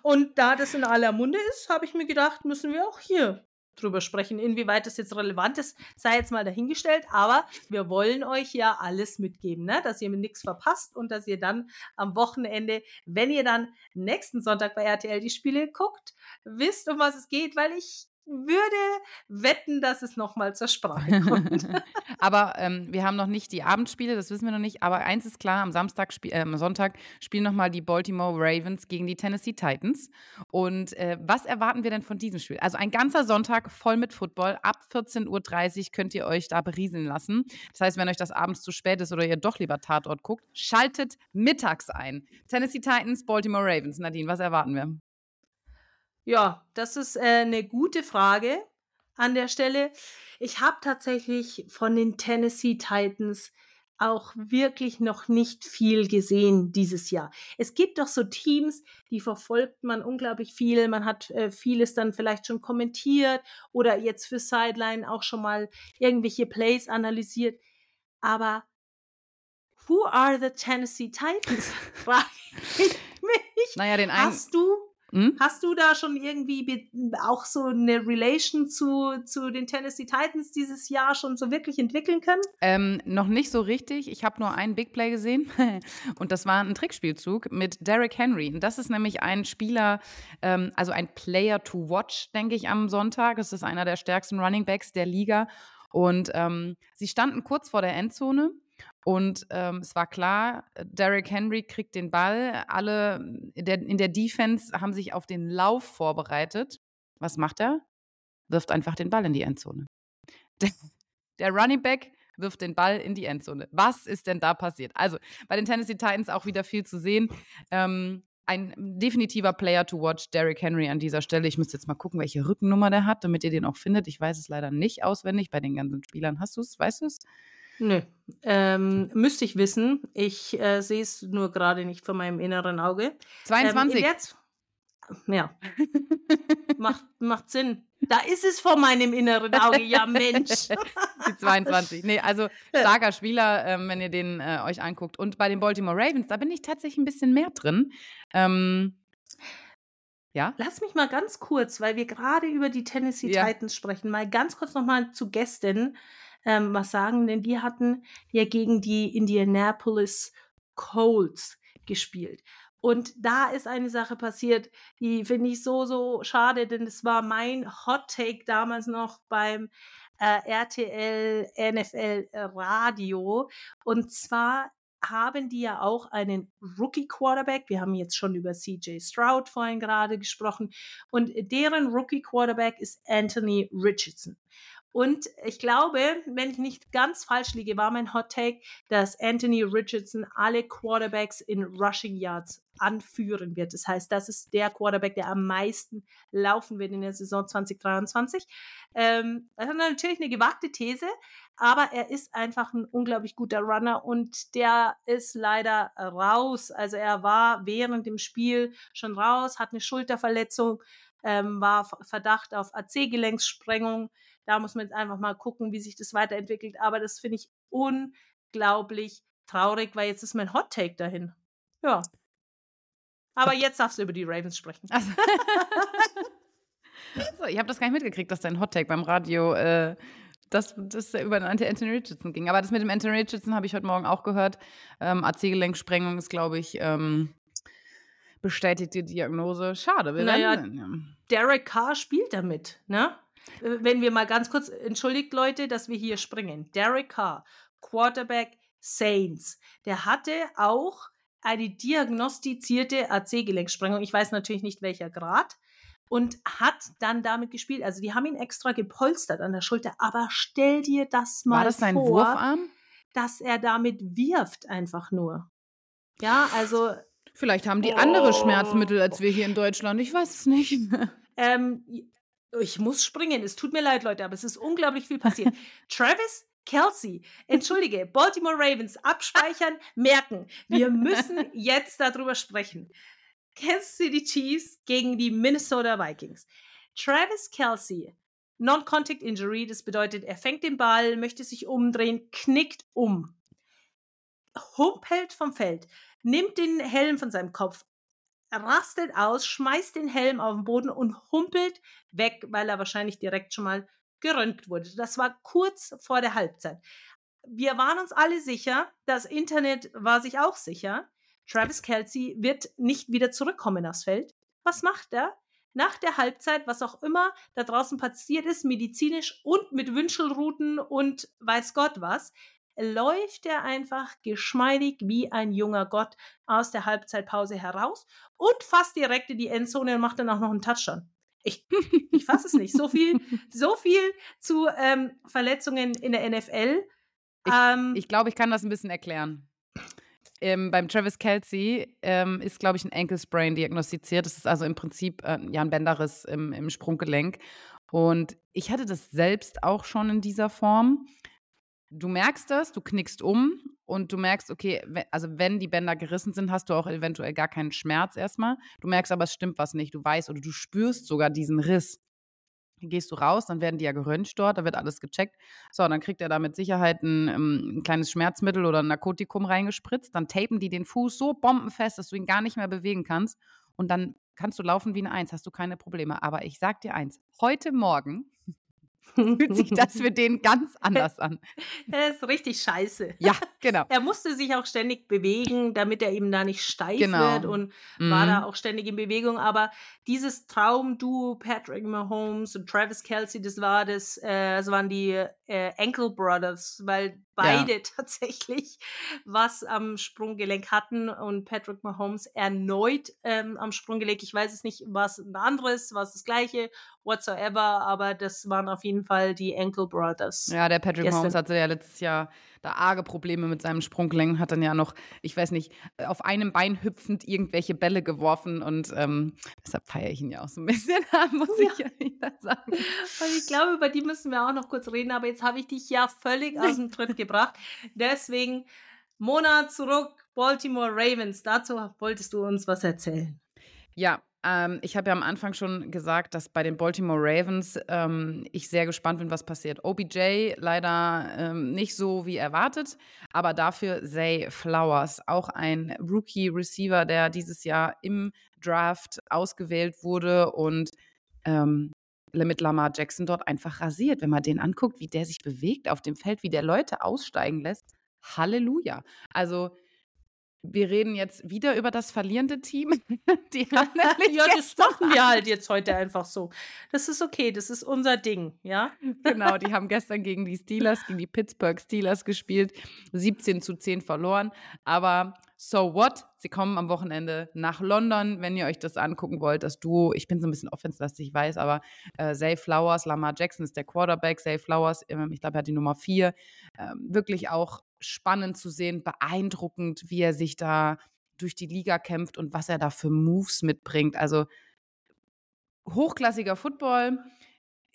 und da das in aller Munde ist, habe ich mir gedacht, müssen wir auch hier drüber sprechen. Inwieweit das jetzt relevant ist, sei jetzt mal dahingestellt. Aber wir wollen euch ja alles mitgeben, ne? dass ihr nichts verpasst und dass ihr dann am Wochenende, wenn ihr dann nächsten Sonntag bei RTL die Spiele guckt, wisst, um was es geht, weil ich würde wetten, dass es nochmal zur Sprache kommt. aber ähm, wir haben noch nicht die Abendspiele, das wissen wir noch nicht. Aber eins ist klar: am Samstag, äh, Sonntag spielen nochmal die Baltimore Ravens gegen die Tennessee Titans. Und äh, was erwarten wir denn von diesem Spiel? Also ein ganzer Sonntag voll mit Football. Ab 14.30 Uhr könnt ihr euch da berieseln lassen. Das heißt, wenn euch das abends zu spät ist oder ihr doch lieber Tatort guckt, schaltet mittags ein. Tennessee Titans, Baltimore Ravens. Nadine, was erwarten wir? Ja, das ist äh, eine gute Frage an der Stelle. Ich habe tatsächlich von den Tennessee Titans auch wirklich noch nicht viel gesehen dieses Jahr. Es gibt doch so Teams, die verfolgt man unglaublich viel. Man hat äh, vieles dann vielleicht schon kommentiert oder jetzt für Sideline auch schon mal irgendwelche Plays analysiert. Aber who are the Tennessee Titans? Frage ich mich. Naja, den einen. Hast du hm? Hast du da schon irgendwie auch so eine Relation zu, zu den Tennessee Titans dieses Jahr schon so wirklich entwickeln können? Ähm, noch nicht so richtig. Ich habe nur einen Big Play gesehen und das war ein Trickspielzug mit Derrick Henry. Und das ist nämlich ein Spieler, ähm, also ein Player to watch, denke ich, am Sonntag. Das ist einer der stärksten Running Backs der Liga. Und ähm, sie standen kurz vor der Endzone und ähm, es war klar, Derrick Henry kriegt den Ball. Alle in der, in der Defense haben sich auf den Lauf vorbereitet. Was macht er? Wirft einfach den Ball in die Endzone. Der, der Running Back wirft den Ball in die Endzone. Was ist denn da passiert? Also bei den Tennessee Titans auch wieder viel zu sehen. Ähm, ein definitiver Player to watch, Derrick Henry an dieser Stelle. Ich müsste jetzt mal gucken, welche Rückennummer der hat, damit ihr den auch findet. Ich weiß es leider nicht auswendig bei den ganzen Spielern. Hast du es? Weißt du es? Nö. Ähm, müsste ich wissen. Ich äh, sehe es nur gerade nicht vor meinem inneren Auge. 22. Ähm, jetzt, ja. macht, macht Sinn. Da ist es vor meinem inneren Auge, ja Mensch. Die 22. Nee, also starker Spieler, ähm, wenn ihr den äh, euch anguckt. Und bei den Baltimore Ravens, da bin ich tatsächlich ein bisschen mehr drin. Ähm, Ja? Lass mich mal ganz kurz, weil wir gerade über die Tennessee Ja. Titans sprechen, mal ganz kurz nochmal zu Gästen ähm, was sagen, denn die hatten ja gegen die Indianapolis Colts gespielt. Und da ist eine Sache passiert, die finde ich so, so schade, denn es war mein Hot Take damals noch beim äh, RTL NFL Radio. Und zwar haben die ja auch einen Rookie Quarterback. Wir haben jetzt schon über CJ Stroud vorhin gerade gesprochen. Und deren Rookie Quarterback ist Anthony Richardson. Und ich glaube, wenn ich nicht ganz falsch liege, war mein Hot Take, dass Anthony Richardson alle Quarterbacks in Rushing Yards anführen wird. Das heißt, das ist der Quarterback, der am meisten laufen wird in der Saison 2023. Ähm, das ist natürlich eine gewagte These, aber er ist einfach ein unglaublich guter Runner und der ist leider raus. Also er war während dem Spiel schon raus, hat eine Schulterverletzung, ähm, war Verdacht auf AC-Gelenkssprengung. Da muss man jetzt einfach mal gucken, wie sich das weiterentwickelt. Aber das finde ich unglaublich traurig, weil jetzt ist mein Hot Take dahin. Ja. Aber jetzt darfst du über die Ravens sprechen. Also, so, ich habe das gar nicht mitgekriegt, dass dein Hottake beim Radio äh, dass das über den Anthony Richardson ging. Aber das mit dem Anthony Richardson habe ich heute Morgen auch gehört. Ähm, AC-Gelenksprengung ist, glaube ich, ähm, bestätigte Diagnose. Schade, wir Naja, werden sehen. Ja. Derek Carr spielt damit, ne? Wenn wir mal ganz kurz, entschuldigt Leute, dass wir hier springen. Derek Carr, Quarterback Saints, der hatte auch eine diagnostizierte AC-Gelenksprengung. Ich weiß natürlich nicht welcher Grad. Und hat dann damit gespielt. Also die haben ihn extra gepolstert an der Schulter. Aber stell dir das mal War das sein vor, Wurfarm? dass er damit wirft einfach nur. Ja, also Vielleicht haben die andere Oh. Schmerzmittel als wir hier in Deutschland. Ich weiß es nicht. Ähm, ich muss springen. Es tut mir leid, Leute, aber es ist unglaublich viel passiert. Travis Kelsey, entschuldige, Baltimore Ravens, abspeichern, merken. Wir müssen jetzt darüber sprechen. Kansas City Chiefs gegen die Minnesota Vikings. Travis Kelsey, Non-Contact Injury, das bedeutet, er fängt den Ball, möchte sich umdrehen, knickt um, humpelt vom Feld, nimmt den Helm von seinem Kopf, rastet aus, schmeißt den Helm auf den Boden und humpelt weg, weil er wahrscheinlich direkt schon mal geröntgt wurde. Das war kurz vor der Halbzeit. Wir waren uns alle sicher, das Internet war sich auch sicher. Travis Kelsey wird nicht wieder zurückkommen aufs Feld. Was macht er? Nach der Halbzeit, was auch immer da draußen passiert ist, medizinisch und mit Wünschelruten und weiß Gott was, läuft er einfach geschmeidig wie ein junger Gott aus der Halbzeitpause heraus und fast direkt in die Endzone und macht dann auch noch einen Touchdown. Ich, ich fasse es nicht. So viel, so viel zu ähm, Verletzungen in der NFL. ähm, Ich glaube, ich kann das ein bisschen erklären. Ähm, beim Travis Kelsey ähm, ist, glaube ich, ein Ankle Sprain diagnostiziert. Das ist also im Prinzip äh, ja, ein Bänderriss im, im Sprunggelenk. Und ich hatte das selbst auch schon in dieser Form. Du merkst das, du knickst um und du merkst, okay, also wenn die Bänder gerissen sind, hast du auch eventuell gar keinen Schmerz erstmal. Du merkst aber, es stimmt was nicht. Du weißt oder du spürst sogar diesen Riss. Dann gehst du raus, dann werden die ja geröntgt dort, da wird alles gecheckt. So, dann kriegt er da mit Sicherheit ein, ähm, ein kleines Schmerzmittel oder ein Narkotikum reingespritzt. Dann tapen die den Fuß so bombenfest, dass du ihn gar nicht mehr bewegen kannst. Und dann kannst du laufen wie eine Eins, hast du keine Probleme. Aber ich sag dir eins, heute Morgen fühlt sich das für den ganz anders an. Das ist richtig scheiße. Ja, genau. Er musste sich auch ständig bewegen, damit er eben da nicht steif Genau. wird und war Mhm. da auch ständig in Bewegung. Aber dieses Traumduo Patrick Mahomes und Travis Kelsey, das war das, äh, das waren die äh, Ankle Brothers, weil beide tatsächlich was am Sprunggelenk hatten und Patrick Mahomes erneut ähm, am Sprunggelenk. Ich weiß es nicht, was ein anderes, was das gleiche, whatsoever, aber das waren auf jeden Fall die Ankle Brothers. Ja, der Patrick Gestern. Mahomes hatte ja letztes Jahr da arge Probleme mit seinem Sprunggelenk, hat dann ja noch, ich weiß nicht, auf einem Bein hüpfend irgendwelche Bälle geworfen und ähm, deshalb feiere ich ihn ja auch so ein bisschen, muss ich ja wieder sagen. Und ich glaube, über die müssen wir auch noch kurz reden, aber jetzt habe ich dich ja völlig aus dem Tritt gebracht. Deswegen, Monat zurück, Baltimore Ravens. Dazu wolltest du uns was erzählen. Ja, Ähm, ich habe ja am Anfang schon gesagt, dass bei den Baltimore Ravens ähm, ich sehr gespannt bin, was passiert. OBJ leider ähm, nicht so wie erwartet, aber dafür Zay Flowers, auch ein Rookie-Receiver, der dieses Jahr im Draft ausgewählt wurde und ähm, mit Lamar Jackson dort einfach rasiert. Wenn man den anguckt, wie der sich bewegt auf dem Feld, wie der Leute aussteigen lässt. Halleluja. Also wir reden jetzt wieder über das verlierende Team. Die haben ja, das machen wir halt jetzt heute einfach so. Das ist okay, das ist unser Ding, ja? Genau, die haben gestern gegen die Steelers, gegen die Pittsburgh Steelers gespielt, 17 zu 10 verloren. Aber so what? Sie kommen am Wochenende nach London, wenn ihr euch das angucken wollt. Das Duo, ich bin so ein bisschen offenslastig, ich weiß, aber äh, Zay Flowers, Lamar Jackson ist der Quarterback, Zay Flowers, ähm, ich glaube, er hat die Nummer 4. Ähm, wirklich auch spannend zu sehen, beeindruckend, wie er sich da durch die Liga kämpft und was er da für Moves mitbringt. Also hochklassiger Football.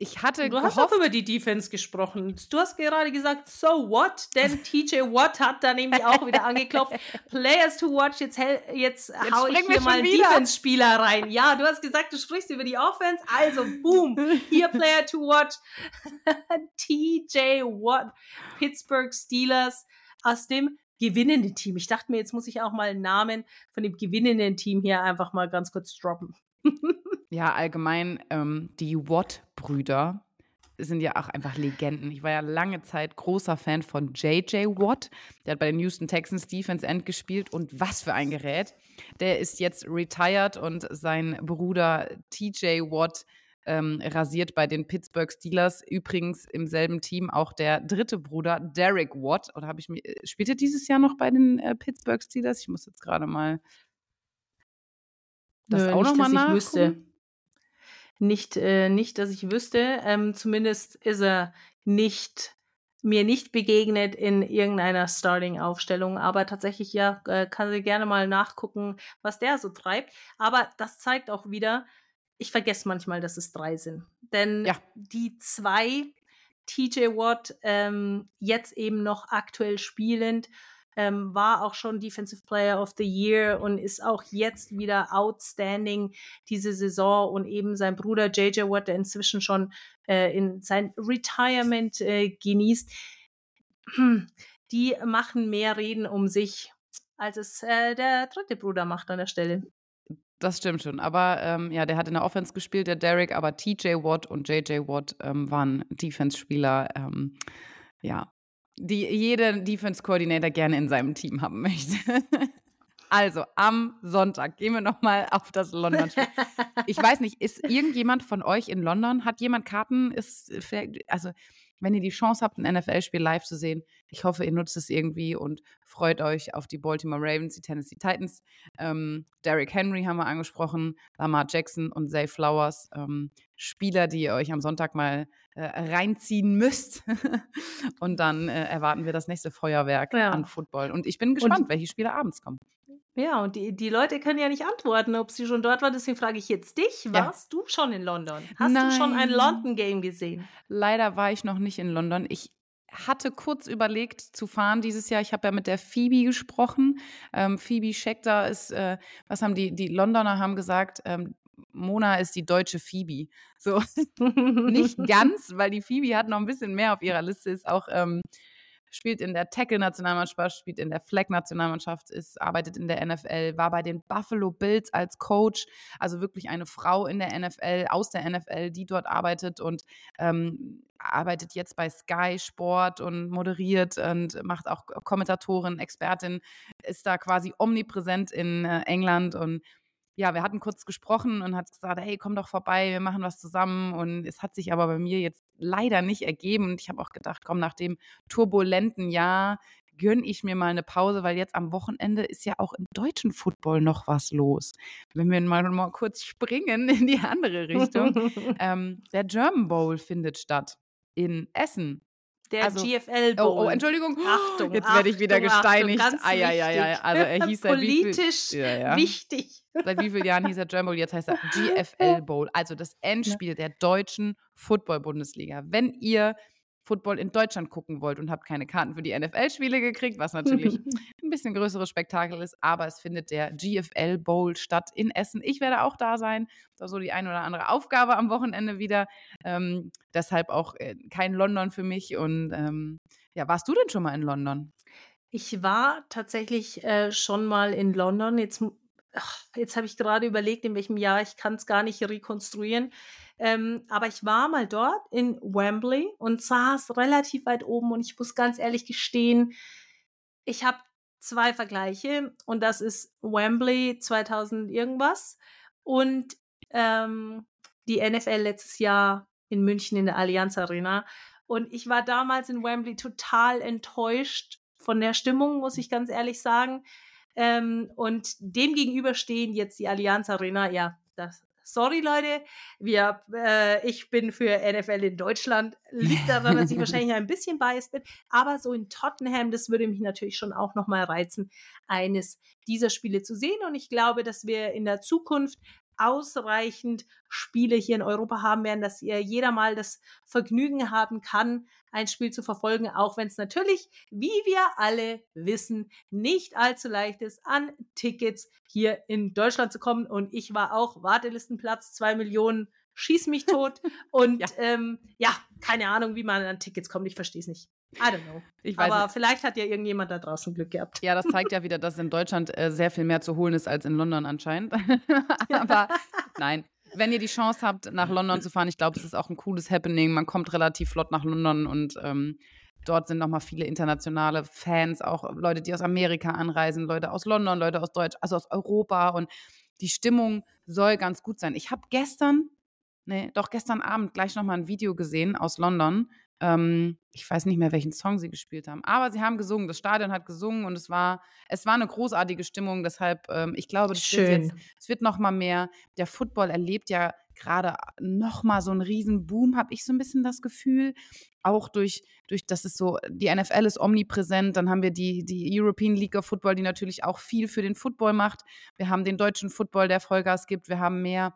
Ich hatte Du hast auch über die Defense gesprochen. Du hast gerade gesagt, so what? Denn TJ Watt hat da nämlich auch wieder angeklopft. Players to watch. Jetzt, jetzt, jetzt hau ich hier mal Defense-Spieler rein. Ja, du hast gesagt, du sprichst über die Offense. Also, boom. Hier Player to watch. TJ Watt. Pittsburgh Steelers aus dem gewinnenden Team. Ich dachte mir, jetzt muss ich auch mal einen Namen von dem gewinnenden Team hier einfach mal ganz kurz droppen. ja, allgemein ähm, die Watt-Brüder sind ja auch einfach Legenden. Ich war ja lange Zeit großer Fan von JJ Watt. Der hat bei den Houston Texans Defense End gespielt und was für ein Gerät. Der ist jetzt retired und sein Bruder TJ Watt ähm, rasiert bei den Pittsburgh Steelers. Übrigens im selben Team auch der dritte Bruder, Derek Watt. Oder habe ich mir, äh, spielt er dieses Jahr noch bei den äh, Pittsburgh Steelers? Ich muss jetzt gerade mal das Nö, auch nochmal nachgucken. Nicht, äh, nicht, dass ich wüsste. Ähm, zumindest ist er nicht mir nicht begegnet in irgendeiner Starting-Aufstellung, aber tatsächlich ja, äh, kann sie gerne mal nachgucken, was der so treibt. Aber das zeigt auch wieder, ich vergesse manchmal, dass es drei sind. Denn ja. die zwei, TJ Watt, ähm, jetzt eben noch aktuell spielend, ähm, war auch schon Defensive Player of the Year und ist auch jetzt wieder outstanding diese Saison und eben sein Bruder JJ Watt, der inzwischen schon äh, in sein Retirement äh, genießt. Die machen mehr Reden um sich, als es äh, der dritte Bruder macht an der Stelle. Das stimmt schon. Aber ähm, ja, der hat in der Offense gespielt, der Derek, aber TJ Watt und JJ Watt ähm, waren Defense-Spieler, ähm, ja, die jeder Defense-Coordinator gerne in seinem Team haben möchte. also, am Sonntag gehen wir nochmal auf das London-Spiel. Ich weiß nicht, ist irgendjemand von euch in London? Hat jemand Karten? Ist, also, wenn ihr die Chance habt, ein NFL-Spiel live zu sehen, ich hoffe, ihr nutzt es irgendwie und freut euch auf die Baltimore Ravens, die Tennessee Titans. Ähm, Derrick Henry haben wir angesprochen, Lamar Jackson und Zay Flowers. Ähm, Spieler, die ihr euch am Sonntag mal äh, reinziehen müsst. und dann äh, erwarten wir das nächste Feuerwerk ja. an Football. Und ich bin gespannt, und welche Spieler abends kommen. Ja, und die, die Leute können ja nicht antworten, ob sie schon dort waren. Deswegen frage ich jetzt dich: Warst ja. du schon in London? Hast Nein. du schon ein London-Game gesehen? Leider war ich noch nicht in London. Ich hatte kurz überlegt zu fahren dieses Jahr. Ich habe ja mit der Phoebe gesprochen. Ähm, Phoebe Scheckter ist, äh, was haben die, die Londoner haben gesagt, ähm, Mona ist die deutsche Phoebe. So, nicht ganz, weil die Phoebe hat noch ein bisschen mehr auf ihrer Liste, ist auch ähm, spielt in der Tackle-Nationalmannschaft, spielt in der Flag-Nationalmannschaft, ist, arbeitet in der NFL, war bei den Buffalo Bills als Coach, also wirklich eine Frau in der NFL, aus der NFL, die dort arbeitet und ähm, arbeitet jetzt bei Sky Sport und moderiert und macht auch Kommentatorin, Expertin, ist da quasi omnipräsent in äh, England und ja, wir hatten kurz gesprochen und hat gesagt, hey, komm doch vorbei, wir machen was zusammen. Und es hat sich aber bei mir jetzt leider nicht ergeben. Und ich habe auch gedacht, komm, nach dem turbulenten Jahr gönne ich mir mal eine Pause, weil jetzt am Wochenende ist ja auch im deutschen Football noch was los. Wenn wir mal, mal kurz springen in die andere Richtung. ähm, der German Bowl findet statt in Essen. Der also, GFL Bowl. Oh, oh, Entschuldigung. Achtung, jetzt werde ich wieder gesteinigt. Achtung, ah, ja, ja, ja. Also er hieß Politisch viel, ja, ja. wichtig. Seit wie vielen Jahren hieß er German Bowl? Jetzt heißt er GFL Bowl. Also das Endspiel der deutschen Football-Bundesliga. Wenn ihr Football in Deutschland gucken wollt und habt keine Karten für die NFL-Spiele gekriegt, was natürlich ein bisschen größeres Spektakel ist, aber es findet der GFL Bowl statt in Essen. Ich werde auch da sein. Ist so die eine oder andere Aufgabe am Wochenende wieder. Ähm, deshalb auch äh, kein London für mich. Und ähm, ja, warst du denn schon mal in London? Ich war tatsächlich äh, schon mal in London. Jetzt, jetzt habe ich gerade überlegt, in welchem Jahr. Ich kann es gar nicht rekonstruieren. Ähm, aber ich war mal dort in Wembley und saß relativ weit oben und ich muss ganz ehrlich gestehen, ich habe zwei Vergleiche und das ist Wembley 2000 irgendwas und ähm, die NFL letztes Jahr in München in der Allianz Arena. Und ich war damals in Wembley total enttäuscht von der Stimmung, muss ich ganz ehrlich sagen. Ähm, und dem gegenüber stehen jetzt die Allianz Arena. Ja, das, sorry Leute, wir, äh, ich bin für NFL in Deutschland. Liegt daran, dass ich wahrscheinlich ein bisschen biased bin. Aber so in Tottenham, das würde mich natürlich schon auch nochmal reizen, eines dieser Spiele zu sehen. Und ich glaube, dass wir in der Zukunft ausreichend Spiele hier in Europa haben werden, dass ihr jeder mal das Vergnügen haben kann, ein Spiel zu verfolgen, auch wenn es natürlich, wie wir alle wissen, nicht allzu leicht ist, an Tickets hier in Deutschland zu kommen. Und ich war auch Wartelistenplatz, zwei Millionen, schieß mich tot. Und ja. Ähm, ja, keine Ahnung, wie man an Tickets kommt, ich verstehe es nicht. I don't know. Aber nicht. vielleicht hat ja irgendjemand da draußen Glück gehabt. Ja, das zeigt ja wieder, dass in Deutschland äh, sehr viel mehr zu holen ist als in London anscheinend. Aber nein. Wenn ihr die Chance habt, nach London zu fahren, ich glaube, es ist auch ein cooles Happening. Man kommt relativ flott nach London und ähm, dort sind nochmal viele internationale Fans, auch Leute, die aus Amerika anreisen, Leute aus London, Leute aus Deutsch, also aus Europa. Und die Stimmung soll ganz gut sein. Ich habe gestern, nee, doch gestern Abend gleich nochmal ein Video gesehen aus London ähm, ich weiß nicht mehr, welchen Song sie gespielt haben, aber sie haben gesungen. Das Stadion hat gesungen und es war, es war eine großartige Stimmung. Deshalb, ähm, ich glaube, das Schön. wird jetzt, es wird noch mal mehr. Der Football erlebt ja gerade noch mal so einen riesen Boom, habe ich so ein bisschen das Gefühl. Auch durch, durch, das ist so, die NFL ist omnipräsent. Dann haben wir die, die European League of Football, die natürlich auch viel für den Football macht. Wir haben den deutschen Football, der Vollgas gibt. Wir haben mehr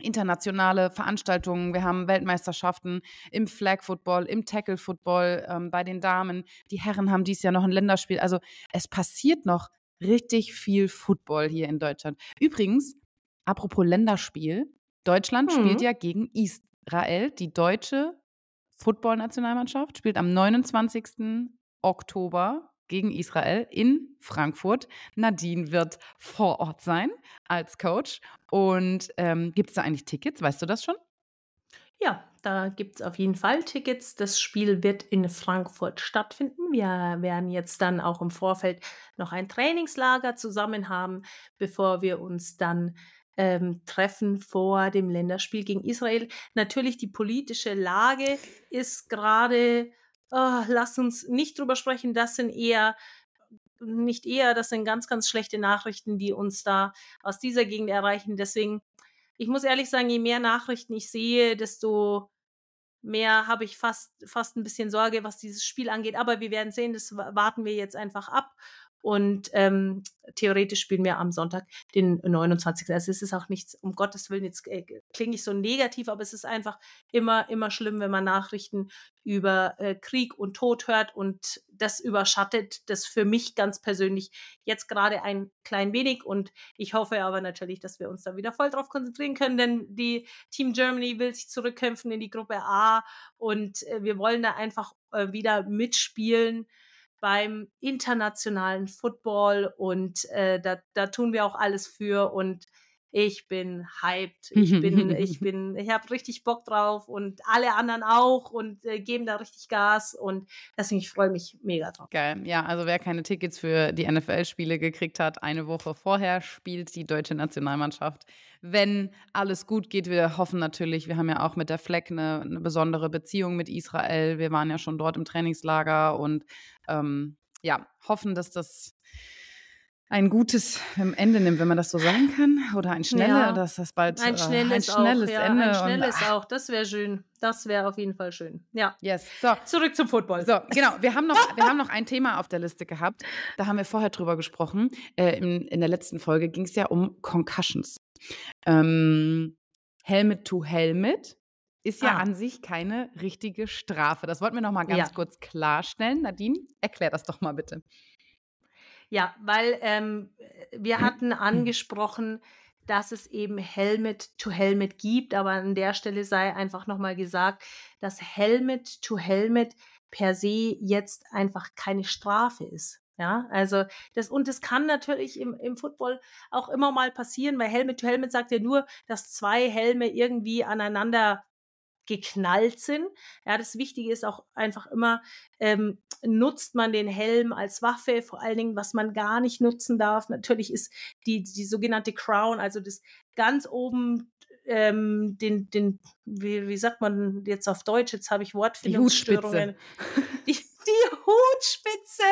internationale Veranstaltungen, wir haben Weltmeisterschaften im Flag Football, im Tackle Football, ähm, bei den Damen. Die Herren haben dieses Jahr noch ein Länderspiel. Also es passiert noch richtig viel Football hier in Deutschland. Übrigens, apropos Länderspiel, Deutschland mhm. spielt ja gegen Israel. Die deutsche Football-Nationalmannschaft spielt am 29. Oktober gegen Israel in Frankfurt. Nadine wird vor Ort sein als Coach. Und ähm, gibt es da eigentlich Tickets? Weißt du das schon? Ja, da gibt es auf jeden Fall Tickets. Das Spiel wird in Frankfurt stattfinden. Wir werden jetzt dann auch im Vorfeld noch ein Trainingslager zusammen haben, bevor wir uns dann ähm, treffen vor dem Länderspiel gegen Israel. Natürlich die politische Lage ist gerade oh, lass uns nicht drüber sprechen, das sind eher nicht eher, das sind ganz, ganz schlechte Nachrichten, die uns da aus dieser Gegend erreichen. Deswegen, ich muss ehrlich sagen, je mehr Nachrichten ich sehe, desto mehr habe ich fast, fast ein bisschen Sorge, was dieses Spiel angeht. Aber wir werden sehen, das warten wir jetzt einfach ab. Und ähm, theoretisch spielen wir am Sonntag den 29. Also es ist auch nichts, um Gottes Willen, jetzt äh, klinge ich so negativ, aber es ist einfach immer, immer schlimm, wenn man Nachrichten über äh, Krieg und Tod hört und das überschattet das für mich ganz persönlich jetzt gerade ein klein wenig und ich hoffe aber natürlich, dass wir uns da wieder voll drauf konzentrieren können, denn die Team Germany will sich zurückkämpfen in die Gruppe A und äh, wir wollen da einfach äh, wieder mitspielen beim internationalen Football und äh, da, da tun wir auch alles für und ich bin hyped. Ich bin, ich bin, ich habe richtig Bock drauf und alle anderen auch und äh, geben da richtig Gas und deswegen ich freue mich mega drauf. Geil. Ja, also wer keine Tickets für die NFL-Spiele gekriegt hat, eine Woche vorher spielt die deutsche Nationalmannschaft. Wenn alles gut geht, wir hoffen natürlich, wir haben ja auch mit der Fleck eine, eine besondere Beziehung mit Israel. Wir waren ja schon dort im Trainingslager und ähm, ja, hoffen, dass das ein gutes Ende nimmt, wenn man das so sagen kann. Oder ein schnelles, ja. dass das bald ein schnelles, äh, ein schnelles auch, ja, Ende. Ein schnelles und, auch, das wäre schön. Das wäre auf jeden Fall schön. Ja. Yes. So. Zurück zum Football. So, genau. Wir haben, noch, wir haben noch ein Thema auf der Liste gehabt. Da haben wir vorher drüber gesprochen. Äh, in, in der letzten Folge ging es ja um Concussions. Ähm, Helmet to Helmet ist ja Ah. an sich keine richtige Strafe. Das wollten wir noch mal ganz Ja. kurz klarstellen. Nadine, erklär das doch mal bitte. Ja, weil ähm, wir hatten angesprochen, dass es eben Helmet to Helmet gibt, aber an der Stelle sei einfach nochmal gesagt, dass Helmet to Helmet per se jetzt einfach keine Strafe ist. Ja, also das, und das kann natürlich im, im Football auch immer mal passieren, weil Helmet to Helmet sagt ja nur, dass zwei Helme irgendwie aneinander geknallt sind. Ja, das Wichtige ist auch einfach immer, ähm, nutzt man den Helm als Waffe, vor allen Dingen, was man gar nicht nutzen darf. Natürlich ist die, die sogenannte Crown, also das ganz oben, ähm, den, den, wie, wie sagt man jetzt auf Deutsch? Jetzt habe ich Wortfindungsstörungen. Die,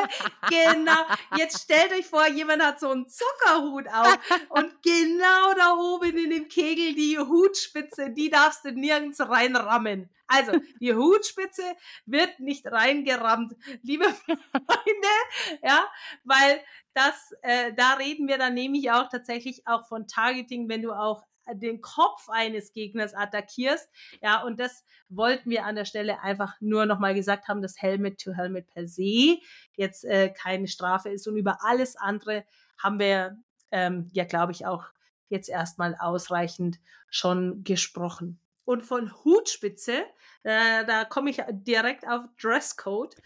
genau. Jetzt stellt euch vor, jemand hat so einen Zuckerhut auf und genau da oben in dem Kegel die Hutspitze, die darfst du nirgends reinrammen. Also, die Hutspitze wird nicht reingerammt, liebe Freunde, ja, weil das, äh, da reden wir dann nämlich auch tatsächlich auch von Targeting, wenn du auch den Kopf eines Gegners attackierst. Ja, und das wollten wir an der Stelle einfach nur nochmal gesagt haben, dass Helmet to Helmet per se jetzt äh, keine Strafe ist. Und über alles andere haben wir ähm, ja, glaube ich, auch jetzt erstmal ausreichend schon gesprochen. Und von Hutspitze, äh, da komme ich direkt auf Dresscode.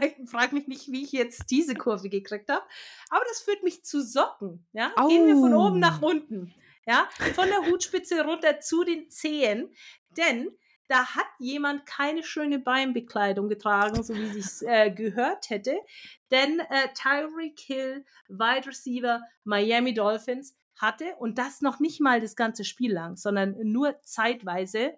Ich frage mich nicht, wie ich jetzt diese Kurve gekriegt habe. Aber das führt mich zu Socken. Ja? Gehen wir von oben nach unten. Ja? Von der Hutspitze runter zu den Zehen. Denn da hat jemand keine schöne Beinbekleidung getragen, so wie es äh, gehört hätte. Denn äh, Tyreek Hill, Wide Receiver Miami Dolphins, hatte, und das noch nicht mal das ganze Spiel lang, sondern nur zeitweise,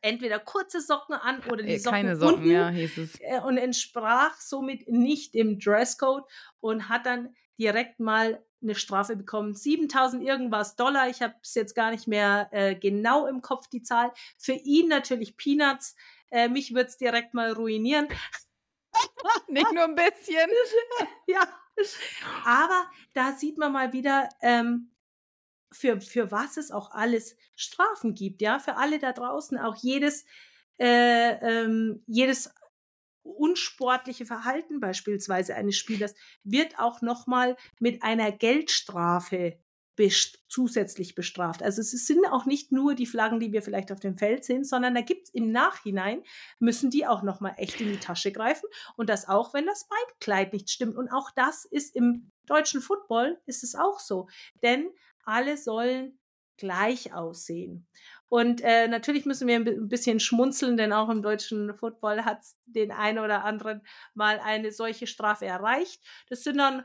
entweder kurze Socken an oder die Socken Keine Socken, unten, ja, hieß es. äh, und entsprach somit nicht dem Dresscode und hat dann direkt mal eine Strafe bekommen. 7000 irgendwas Dollar. Ich habe es jetzt gar nicht mehr äh, genau im Kopf, die Zahl. Für ihn natürlich Peanuts. Äh, mich wird es direkt mal ruinieren. Nicht nur ein bisschen. ja. Aber da sieht man mal wieder, ähm, für, für was es auch alles Strafen gibt, ja, für alle da draußen, auch jedes, äh, ähm, jedes unsportliche Verhalten beispielsweise eines Spielers wird auch nochmal mit einer Geldstrafe best zusätzlich bestraft. Also es sind auch nicht nur die Flaggen, die wir vielleicht auf dem Feld sehen, sondern da gibt es im Nachhinein, müssen die auch nochmal echt in die Tasche greifen und das auch, wenn das Beinkleid nicht stimmt. Und auch das ist im deutschen Football, ist es auch so. Denn alle sollen gleich aussehen. Und äh, natürlich müssen wir ein bisschen schmunzeln, denn auch im deutschen Football hat den einen oder anderen mal eine solche Strafe erreicht. Das sind dann,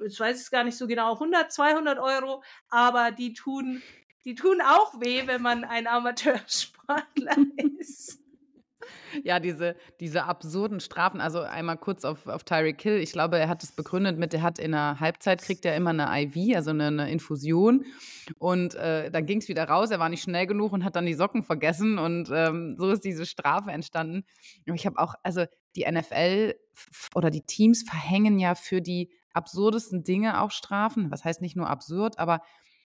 jetzt weiß ich es gar nicht so genau, 100, 200 Euro, aber die tun, die tun auch weh, wenn man ein Amateursportler ist. Ja, diese, diese absurden Strafen, also einmal kurz auf, auf Tyreek Hill. Ich glaube, er hat es begründet mit, er hat in der Halbzeit, kriegt er immer eine IV, also eine, eine Infusion. Und äh, dann ging es wieder raus, er war nicht schnell genug und hat dann die Socken vergessen. Und ähm, so ist diese Strafe entstanden. Ich habe auch, also die NFL oder die Teams verhängen ja für die absurdesten Dinge auch Strafen. Was heißt nicht nur absurd, aber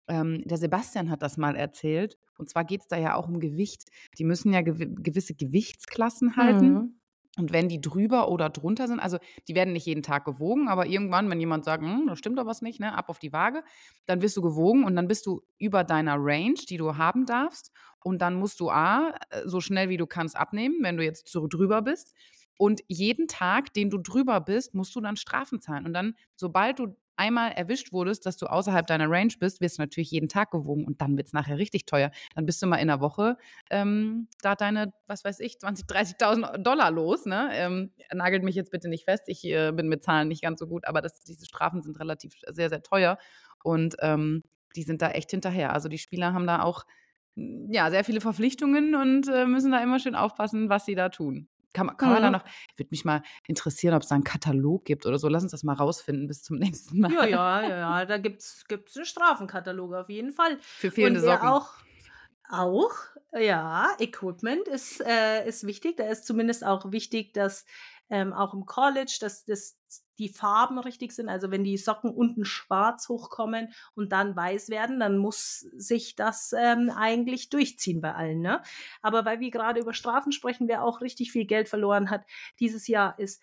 ähm, der Sebastian hat das mal erzählt. Und zwar geht es da ja auch um Gewicht. Die müssen ja gew gewisse Gewichtsklassen halten. Mhm. Und wenn die drüber oder drunter sind, also die werden nicht jeden Tag gewogen, aber irgendwann, wenn jemand sagt, hm, da stimmt doch was nicht, ne, ab auf die Waage, dann wirst du gewogen und dann bist du über deiner Range, die du haben darfst. Und dann musst du A, so schnell wie du kannst abnehmen, wenn du jetzt so drüber bist. Und jeden Tag, den du drüber bist, musst du dann Strafen zahlen. Und dann, sobald du einmal erwischt wurdest, dass du außerhalb deiner Range bist, wirst du natürlich jeden Tag gewogen und dann wird es nachher richtig teuer. Dann bist du mal in der Woche ähm, da deine, was weiß ich, 20.000, 30.000 Dollar los. Ne? Ähm, nagelt mich jetzt bitte nicht fest, ich äh, bin mit Zahlen nicht ganz so gut, aber das, diese Strafen sind relativ sehr, sehr teuer und ähm, die sind da echt hinterher. Also die Spieler haben da auch ja, sehr viele Verpflichtungen und äh, müssen da immer schön aufpassen, was sie da tun. Kann, man, kann mhm. man da noch, würde mich mal interessieren, ob es da einen Katalog gibt oder so. Lass uns das mal rausfinden bis zum nächsten Mal. Ja, ja, ja, ja. da gibt es einen Strafenkatalog auf jeden Fall. Für fehlende Und Socken. Auch, auch, ja, Equipment ist, äh, ist wichtig. Da ist zumindest auch wichtig, dass ähm, auch im College, dass, dass die Farben richtig sind. Also wenn die Socken unten schwarz hochkommen und dann weiß werden, dann muss sich das ähm, eigentlich durchziehen bei allen. Ne? Aber weil wir gerade über Strafen sprechen, wer auch richtig viel Geld verloren hat dieses Jahr, ist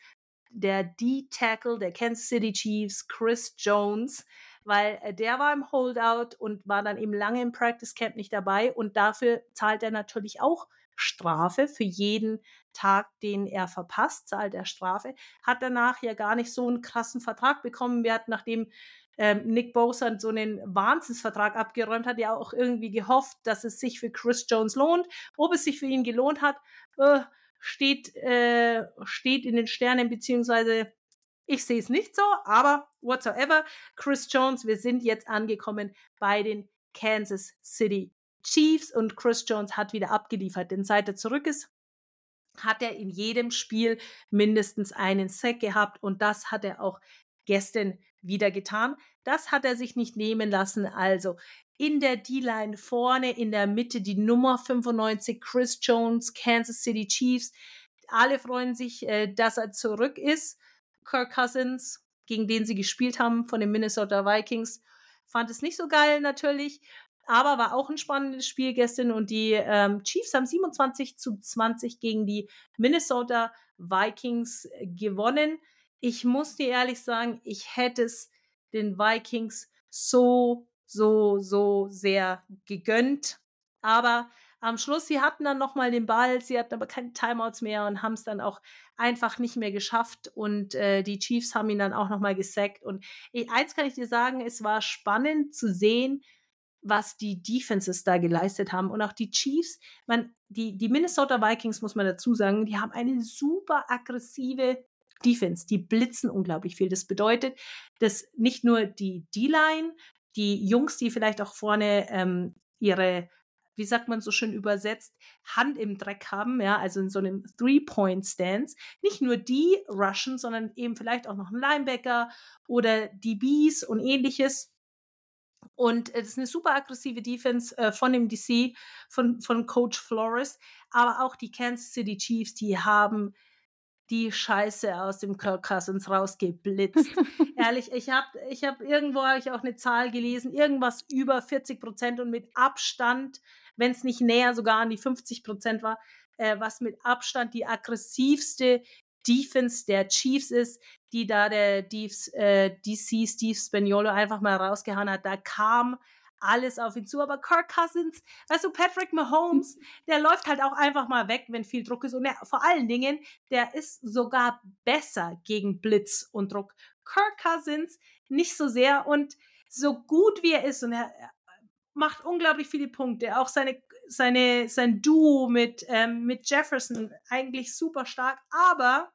der D-Tackle der Kansas City Chiefs, Chris Jones weil äh, der war im Holdout und war dann eben lange im Practice Camp nicht dabei und dafür zahlt er natürlich auch Strafe für jeden Tag, den er verpasst, zahlt er Strafe. Hat danach ja gar nicht so einen krassen Vertrag bekommen. Wir hatten, nachdem ähm, Nick Bosa so einen Wahnsinnsvertrag abgeräumt hat, ja auch irgendwie gehofft, dass es sich für Chris Jones lohnt. Ob es sich für ihn gelohnt hat, äh, steht, äh, steht in den Sternen, beziehungsweise ich sehe es nicht so, aber whatsoever. Chris Jones, wir sind jetzt angekommen bei den Kansas City Chiefs und Chris Jones hat wieder abgeliefert, denn seit er zurück ist, hat er in jedem Spiel mindestens einen Sack gehabt und das hat er auch gestern wieder getan. Das hat er sich nicht nehmen lassen. Also in der D-Line vorne, in der Mitte die Nummer 95, Chris Jones, Kansas City Chiefs. Alle freuen sich, äh, dass er zurück ist. Kirk Cousins, gegen den sie gespielt haben, von den Minnesota Vikings. Fand es nicht so geil natürlich, aber war auch ein spannendes Spiel gestern und die ähm, Chiefs haben 27 zu 20 gegen die Minnesota Vikings gewonnen. Ich muss dir ehrlich sagen, ich hätte es den Vikings so, so, so sehr gegönnt. Aber am Schluss, sie hatten dann nochmal den Ball, sie hatten aber keine Timeouts mehr und haben es dann auch einfach nicht mehr geschafft. Und äh, die Chiefs haben ihn dann auch nochmal gesackt. Und ich, eins kann ich dir sagen, es war spannend zu sehen, was die Defenses da geleistet haben. Und auch die Chiefs, man, die, die Minnesota Vikings, muss man dazu sagen, die haben eine super aggressive Defense. Die blitzen unglaublich viel. Das bedeutet, dass nicht nur die D-Line, die Jungs, die vielleicht auch vorne ähm, ihre wie sagt man so schön übersetzt, Hand im Dreck haben, ja, also in so einem Three-Point-Stance. Nicht nur die rushen, sondern eben vielleicht auch noch ein Linebacker oder DBs und ähnliches. Und es ist eine super aggressive Defense äh, von dem DC, von, von Coach Flores. Aber auch die Kansas City Chiefs, die haben die Scheiße aus dem Kirk Cousins rausgeblitzt. Ehrlich, ich habe ich hab irgendwo hab ich auch eine Zahl gelesen, irgendwas über 40 Prozent und mit Abstand wenn es nicht näher sogar an die 50 Prozent war, äh, was mit Abstand die aggressivste Defense der Chiefs ist, die da der Diefs, äh, DC Steve Spaniolo einfach mal rausgehauen hat. Da kam alles auf ihn zu. Aber Kirk Cousins, weißt du, Patrick Mahomes, der läuft halt auch einfach mal weg, wenn viel Druck ist. Und der, vor allen Dingen, der ist sogar besser gegen Blitz und Druck. Kirk Cousins nicht so sehr und so gut wie er ist und er macht unglaublich viele Punkte. Auch seine, seine, sein Duo mit, ähm, mit Jefferson eigentlich super stark, aber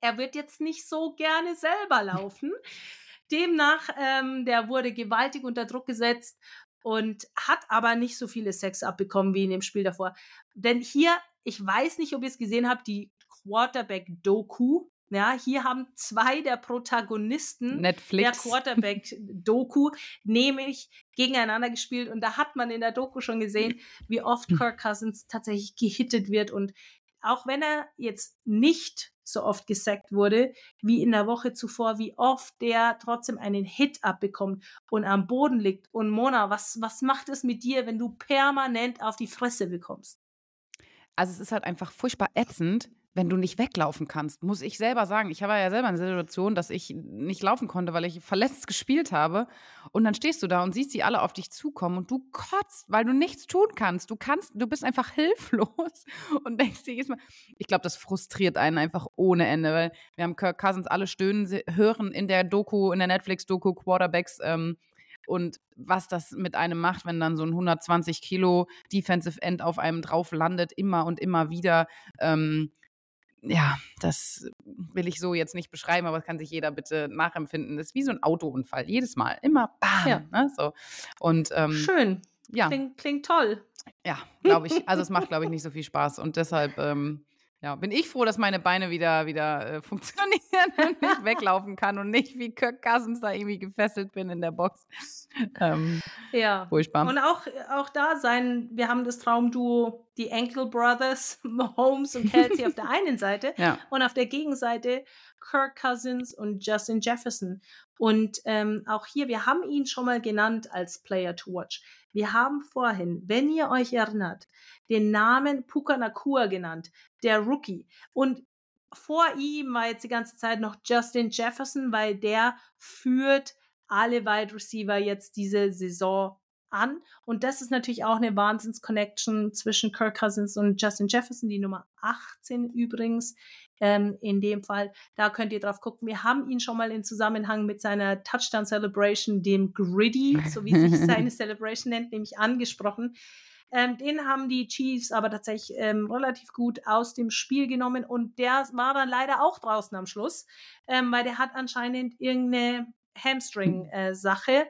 er wird jetzt nicht so gerne selber laufen. Demnach, ähm, der wurde gewaltig unter Druck gesetzt und hat aber nicht so viele Sex abbekommen wie in dem Spiel davor. Denn hier, ich weiß nicht, ob ihr es gesehen habt, die Quarterback-Doku ja, hier haben zwei der Protagonisten Netflix. der Quarterback-Doku nämlich gegeneinander gespielt und da hat man in der Doku schon gesehen, wie oft. Kirk Cousins tatsächlich gehittet wird und auch wenn er jetzt nicht so oft gesackt wurde wie in der Woche zuvor, wie oft der trotzdem einen Hit abbekommt und am Boden liegt. Und Mona, was, was macht es mit dir, wenn du permanent auf die Fresse bekommst? Also es ist halt einfach furchtbar ätzend, wenn du nicht weglaufen kannst, muss ich selber sagen. Ich war ja selber in der Situation, dass ich nicht laufen konnte, weil ich verletzt gespielt habe. Und dann stehst du da und siehst sie alle auf dich zukommen und du kotzt, weil du nichts tun kannst. Du kannst, du bist einfach hilflos und denkst dir jedes Mal, ich glaube, das frustriert einen einfach ohne Ende, weil wir haben Kirk Cousins alle stöhnen, hören in der Doku, in der Netflix-Doku Quarterbacks, ähm, und was das mit einem macht, wenn dann so ein 120 Kilo Defensive End auf einem drauf landet, immer und immer wieder. Ähm, ja, das will ich so jetzt nicht beschreiben, aber das kann sich jeder bitte nachempfinden. Das ist wie so ein Autounfall. Jedes Mal. Immer bam. Ja. Ne, so. Und, ähm, Schön. Ja. Klingt, klingt toll. Ja, glaube ich. Also es macht, glaube ich, nicht so viel Spaß. Und deshalb ähm, ja, bin ich froh, dass meine Beine wieder, wieder äh, funktionieren und nicht weglaufen kann und nicht wie Kirk Cousins da irgendwie gefesselt bin in der Box. Ähm, ja. Furchtbar. Und auch, auch da sein, wir haben das Traumduo, die Ankle Brothers, Holmes und Kelsey auf der einen Seite ja. und auf der Gegenseite Kirk Cousins und Justin Jefferson. Und ähm, auch hier, wir haben ihn schon mal genannt als Player to Watch. Wir haben vorhin, wenn ihr euch erinnert, den Namen Puka Nakua genannt, der Rookie. Und vor ihm war jetzt die ganze Zeit noch Justin Jefferson, weil der führt alle Wide Receiver jetzt diese Saison an. Und das ist natürlich auch eine Wahnsinns-Connection zwischen Kirk Cousins und Justin Jefferson, die Nummer 18 übrigens. Ähm, in dem Fall, da könnt ihr drauf gucken. Wir haben ihn schon mal in Zusammenhang mit seiner Touchdown Celebration, dem Griddy, so wie sich seine Celebration nennt, nämlich angesprochen. Ähm, den haben die Chiefs aber tatsächlich ähm, relativ gut aus dem Spiel genommen und der war dann leider auch draußen am Schluss, ähm, weil der hat anscheinend irgendeine Hamstring-Sache äh,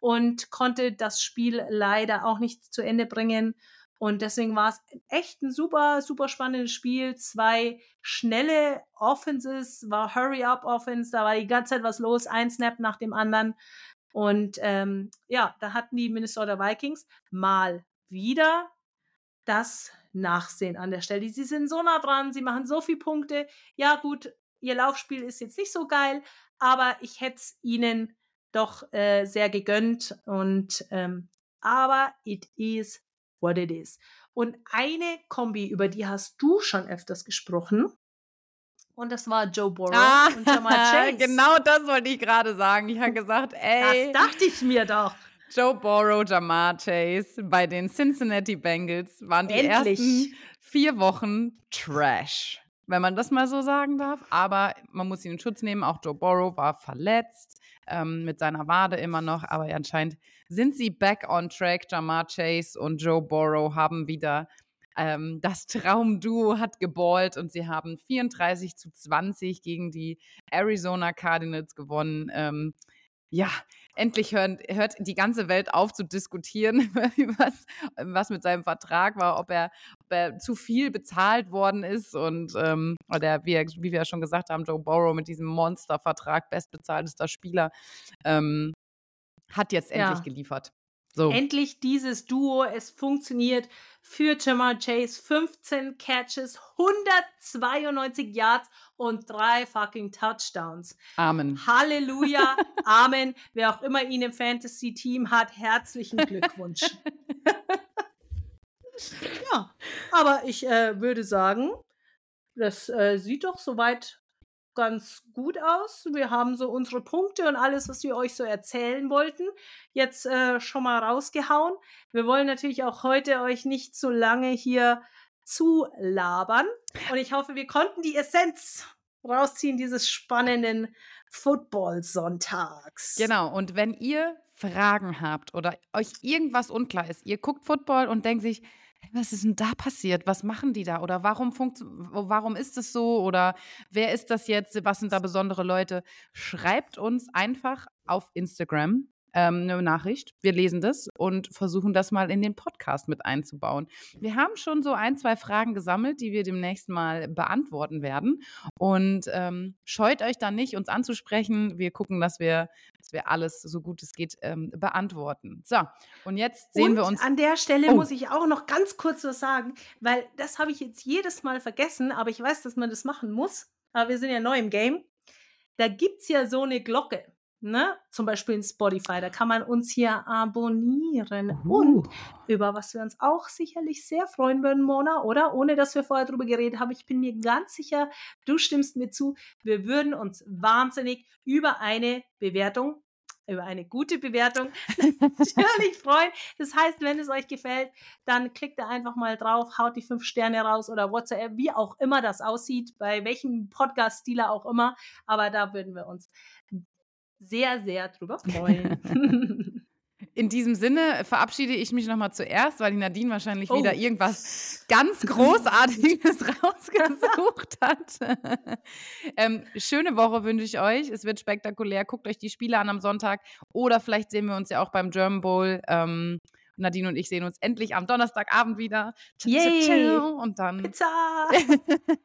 und konnte das Spiel leider auch nicht zu Ende bringen. Und deswegen war es echt ein super, super spannendes Spiel. Zwei schnelle Offenses, war Hurry-Up-Offense, da war die ganze Zeit was los, ein Snap nach dem anderen. Und ähm, ja, da hatten die Minnesota Vikings mal wieder das Nachsehen an der Stelle. Sie sind so nah dran, sie machen so viele Punkte. Ja, gut, ihr Laufspiel ist jetzt nicht so geil, aber ich hätte es ihnen doch äh, sehr gegönnt. Und ähm, aber it is what it is. Und eine Kombi, über die hast du schon öfters gesprochen. Und das war Joe Burrow ah, und Jamal Chase. Genau das wollte ich gerade sagen. Ich habe gesagt, ey. Das dachte ich mir doch. Joe Burrow, Jamar Chase bei den Cincinnati Bengals waren die Endlich. ersten vier Wochen Trash, wenn man das mal so sagen darf. Aber man muss ihn in Schutz nehmen. Auch Joe Burrow war verletzt ähm, mit seiner Wade immer noch. Aber anscheinend sind sie back on track. Jamar Chase und Joe Burrow haben wieder ähm, das Traumduo hat geballt und sie haben 34 zu 20 gegen die Arizona Cardinals gewonnen. Ähm, ja, endlich hören, hört die ganze Welt auf zu diskutieren, was, was mit seinem Vertrag war, ob er, ob er zu viel bezahlt worden ist und ähm, oder wie, wie wir ja schon gesagt haben, Joe Burrow mit diesem Monstervertrag, bestbezahltester Spieler, ähm, hat jetzt endlich ja. geliefert. So. Endlich dieses Duo, es funktioniert für Jamar Chase. 15 Catches, 192 Yards und drei fucking Touchdowns. Amen. Halleluja, Amen. Wer auch immer ihn im Fantasy-Team hat, herzlichen Glückwunsch. ja, aber ich äh, würde sagen, das äh, sieht doch soweit ganz gut aus. Wir haben so unsere Punkte und alles, was wir euch so erzählen wollten, jetzt äh, schon mal rausgehauen. Wir wollen natürlich auch heute euch nicht so lange hier zulabern. Und ich hoffe, wir konnten die Essenz rausziehen dieses spannenden Football-Sonntags. Genau, und wenn ihr Fragen habt oder euch irgendwas unklar ist, ihr guckt Football und denkt sich, was ist denn da passiert? Was machen die da? Oder warum, warum ist es so? Oder wer ist das jetzt? Was sind da besondere Leute? Schreibt uns einfach auf Instagram ähm, eine Nachricht. Wir lesen das und versuchen das mal in den Podcast mit einzubauen. Wir haben schon so ein, zwei Fragen gesammelt, die wir demnächst mal beantworten werden. Und ähm, scheut euch da nicht, uns anzusprechen. Wir gucken, dass wir, dass wir alles so gut es geht ähm, beantworten. So, und jetzt sehen und wir uns. An der Stelle oh. muss ich auch noch ganz kurz was sagen, weil das habe ich jetzt jedes Mal vergessen, aber ich weiß, dass man das machen muss. Aber wir sind ja neu im Game. Da gibt es ja so eine Glocke ne? Zum Beispiel in Spotify, da kann man uns hier abonnieren. Uh. Und über was wir uns auch sicherlich sehr freuen würden, Mona, oder? Ohne dass wir vorher drüber geredet haben, ich bin mir ganz sicher, du stimmst mir zu, wir würden uns wahnsinnig über eine Bewertung über eine gute Bewertung natürlich freuen. Das heißt, wenn es euch gefällt, dann klickt da einfach mal drauf, haut die fünf Sterne raus oder WhatsApp, wie auch immer das aussieht, bei welchem Podcast-Stil auch immer. Aber da würden wir uns sehr, sehr drüber freuen. In diesem Sinne verabschiede ich mich nochmal zuerst, weil die Nadine wahrscheinlich oh. wieder irgendwas ganz Großartiges rausgesucht hat. ähm, schöne Woche wünsche ich euch. Es wird spektakulär. Guckt euch die Spiele an am Sonntag. Oder vielleicht sehen wir uns ja auch beim German Bowl. Ähm, Nadine und ich sehen uns endlich am Donnerstagabend wieder. Yay. Und dann. Pizza!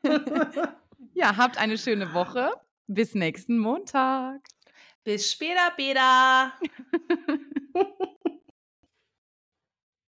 ja, habt eine schöne Woche. Bis nächsten Montag. Bis später, Peter.